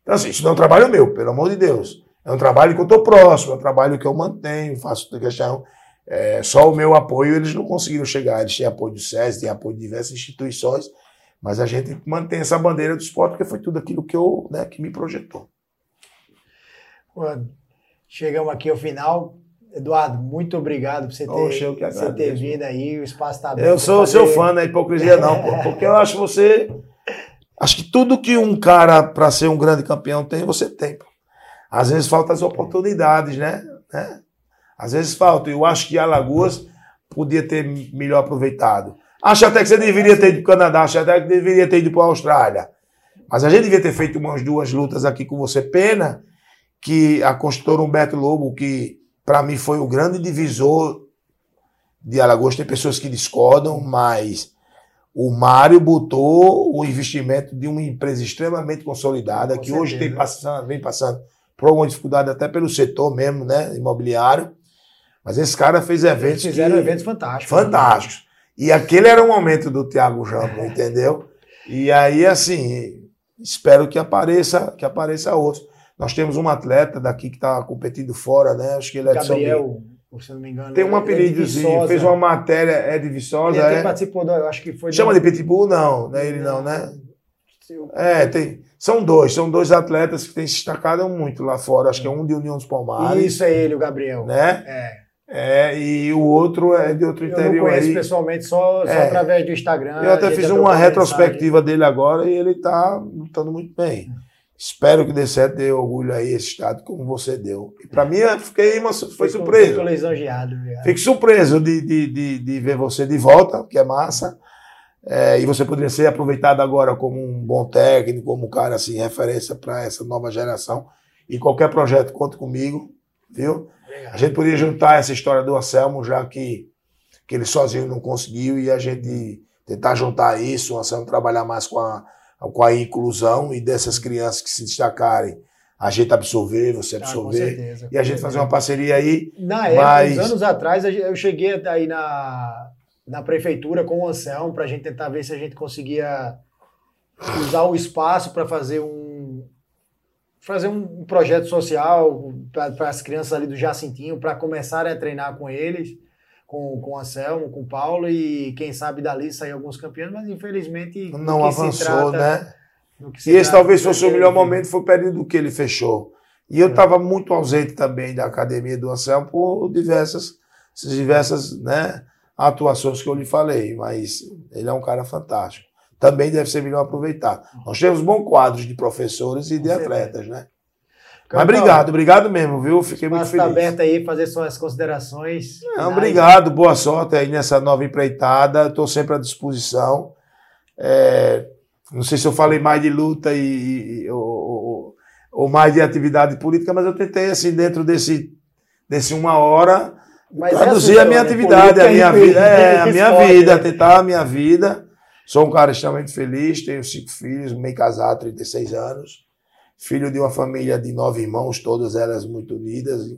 Então, assim, isso não é um trabalho meu, pelo amor de Deus. É um trabalho que eu estou próximo, é um trabalho que eu mantenho, faço questão. É, só o meu apoio eles não conseguiram chegar. Eles têm apoio do SES, têm apoio de diversas instituições, mas a gente mantém essa bandeira do esporte porque foi tudo aquilo que, eu, né, que me projetou. Chegamos aqui ao final. Eduardo, muito obrigado por você ter, Oxe, você ter vindo aí, o espaço está aberto. Eu sou seu fã, não é hipocrisia não, pô, porque eu acho você... Acho que tudo que um cara, para ser um grande campeão, tem, você tem. Às vezes faltam as oportunidades, né? né? Às vezes falta. Eu acho que Alagoas podia ter melhor aproveitado. Acho até que você deveria ter ido para o Canadá, acho até que deveria ter ido para a Austrália. Mas a gente devia ter feito umas duas lutas aqui com você. Pena que a construtora Humberto Lobo, que para mim foi o grande divisor de Alagoas, tem pessoas que discordam, mas o Mário botou o investimento de uma empresa extremamente consolidada, Com que certeza. hoje tem passando, vem passando por alguma dificuldade até pelo setor mesmo, né, imobiliário. Mas esse cara fez eventos. Eles fizeram que... eventos fantásticos. Fantásticos. E aquele era o momento do Thiago Jambo, entendeu? E aí, assim, espero que apareça, que apareça outros. Nós temos um atleta daqui que está competindo fora, né? Acho que ele é Gabriel, de se não me engano. Tem um apelidozinho, fez uma matéria, é de Viçosa. Ele é? participou, do, acho que foi. Chama de Pitbull? Não, não é ele não, né? É, tem. São dois, são dois atletas que têm se destacado muito lá fora. Acho que é um de União dos Palmares. Isso é ele, o Gabriel. Né? É. É, e o outro é de outro interior. Eu não conheço aí. pessoalmente, só, só é. através do Instagram. Eu até fiz uma retrospectiva dele agora e ele está lutando muito bem. Espero que dê certo, dê orgulho aí esse estado como você deu. E para mim, eu fiquei uma, foi surpreso. Fico lisonjeado. Fico surpreso de, de, de, de, ver você de volta, que é massa. É, e você poderia ser aproveitado agora como um bom técnico, como um cara assim, referência para essa nova geração. E qualquer projeto, conta comigo, viu? A gente poderia juntar essa história do Anselmo, já que, que ele sozinho não conseguiu, e a gente tentar juntar isso, o Anselmo trabalhar mais com a, com a inclusão e dessas crianças que se destacarem, a gente absorver, você absorver. Ah, certeza, e a gente fazer uma parceria aí. Na época, mas... anos atrás, eu cheguei aí na, na prefeitura com o Anselmo para a gente tentar ver se a gente conseguia usar o espaço para fazer um fazer um projeto social para as crianças ali do Jacintinho, para começarem a treinar com eles, com, com o Anselmo, com o Paulo, e quem sabe dali sair alguns campeões, mas infelizmente. Não avançou, trata, né? E esse talvez fosse o melhor momento, foi o período que ele fechou. E eu estava é. muito ausente também da academia do Anselmo por diversas, diversas né, atuações que eu lhe falei, mas ele é um cara fantástico também deve ser melhor aproveitar. Nós temos bons quadros de professores e de atletas, né? Mas obrigado, obrigado mesmo, viu? Fiquei muito feliz. está aberto aí, fazer suas considerações. Não, obrigado, boa sorte aí nessa nova empreitada. Estou sempre à disposição. É, não sei se eu falei mais de luta e, e ou, ou, mais de atividade política, mas eu tentei, assim, dentro desse, desse uma hora, mas traduzir é assim, a minha né? atividade, a minha vida, é, a minha vida, tentar a minha vida. Sou um cara extremamente feliz, tenho cinco filhos, meio casado, 36 anos. Filho de uma família de nove irmãos, todas elas muito unidas.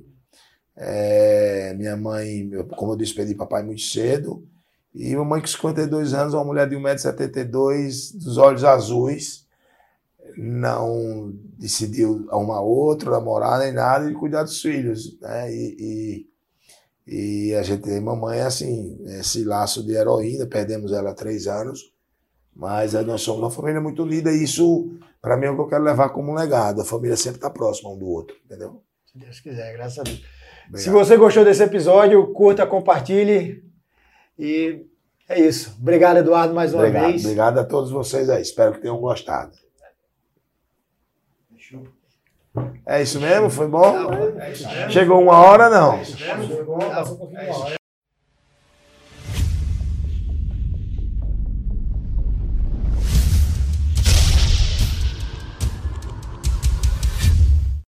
É, minha mãe, como eu disse, perdi papai muito cedo. E uma mãe com 52 anos, uma mulher de 1,72m, dos olhos azuis. Não decidiu arrumar outro, namorar nem nada, e cuidar dos filhos. Né? E, e, e a gente tem mamãe assim, esse laço de heroína, perdemos ela há três anos. Mas nós somos uma família muito unida e isso, para mim, é o que eu quero levar como um legado. A família sempre está próxima um do outro, entendeu? Se Deus quiser, graças a Deus. Obrigado. Se você gostou desse episódio, curta, compartilhe. E é isso. Obrigado, Eduardo, mais uma obrigado, vez. Obrigado a todos vocês aí. Espero que tenham gostado. É isso mesmo? Foi bom? Chegou uma hora, não? É isso mesmo? Chegou, passou um pouquinho uma hora.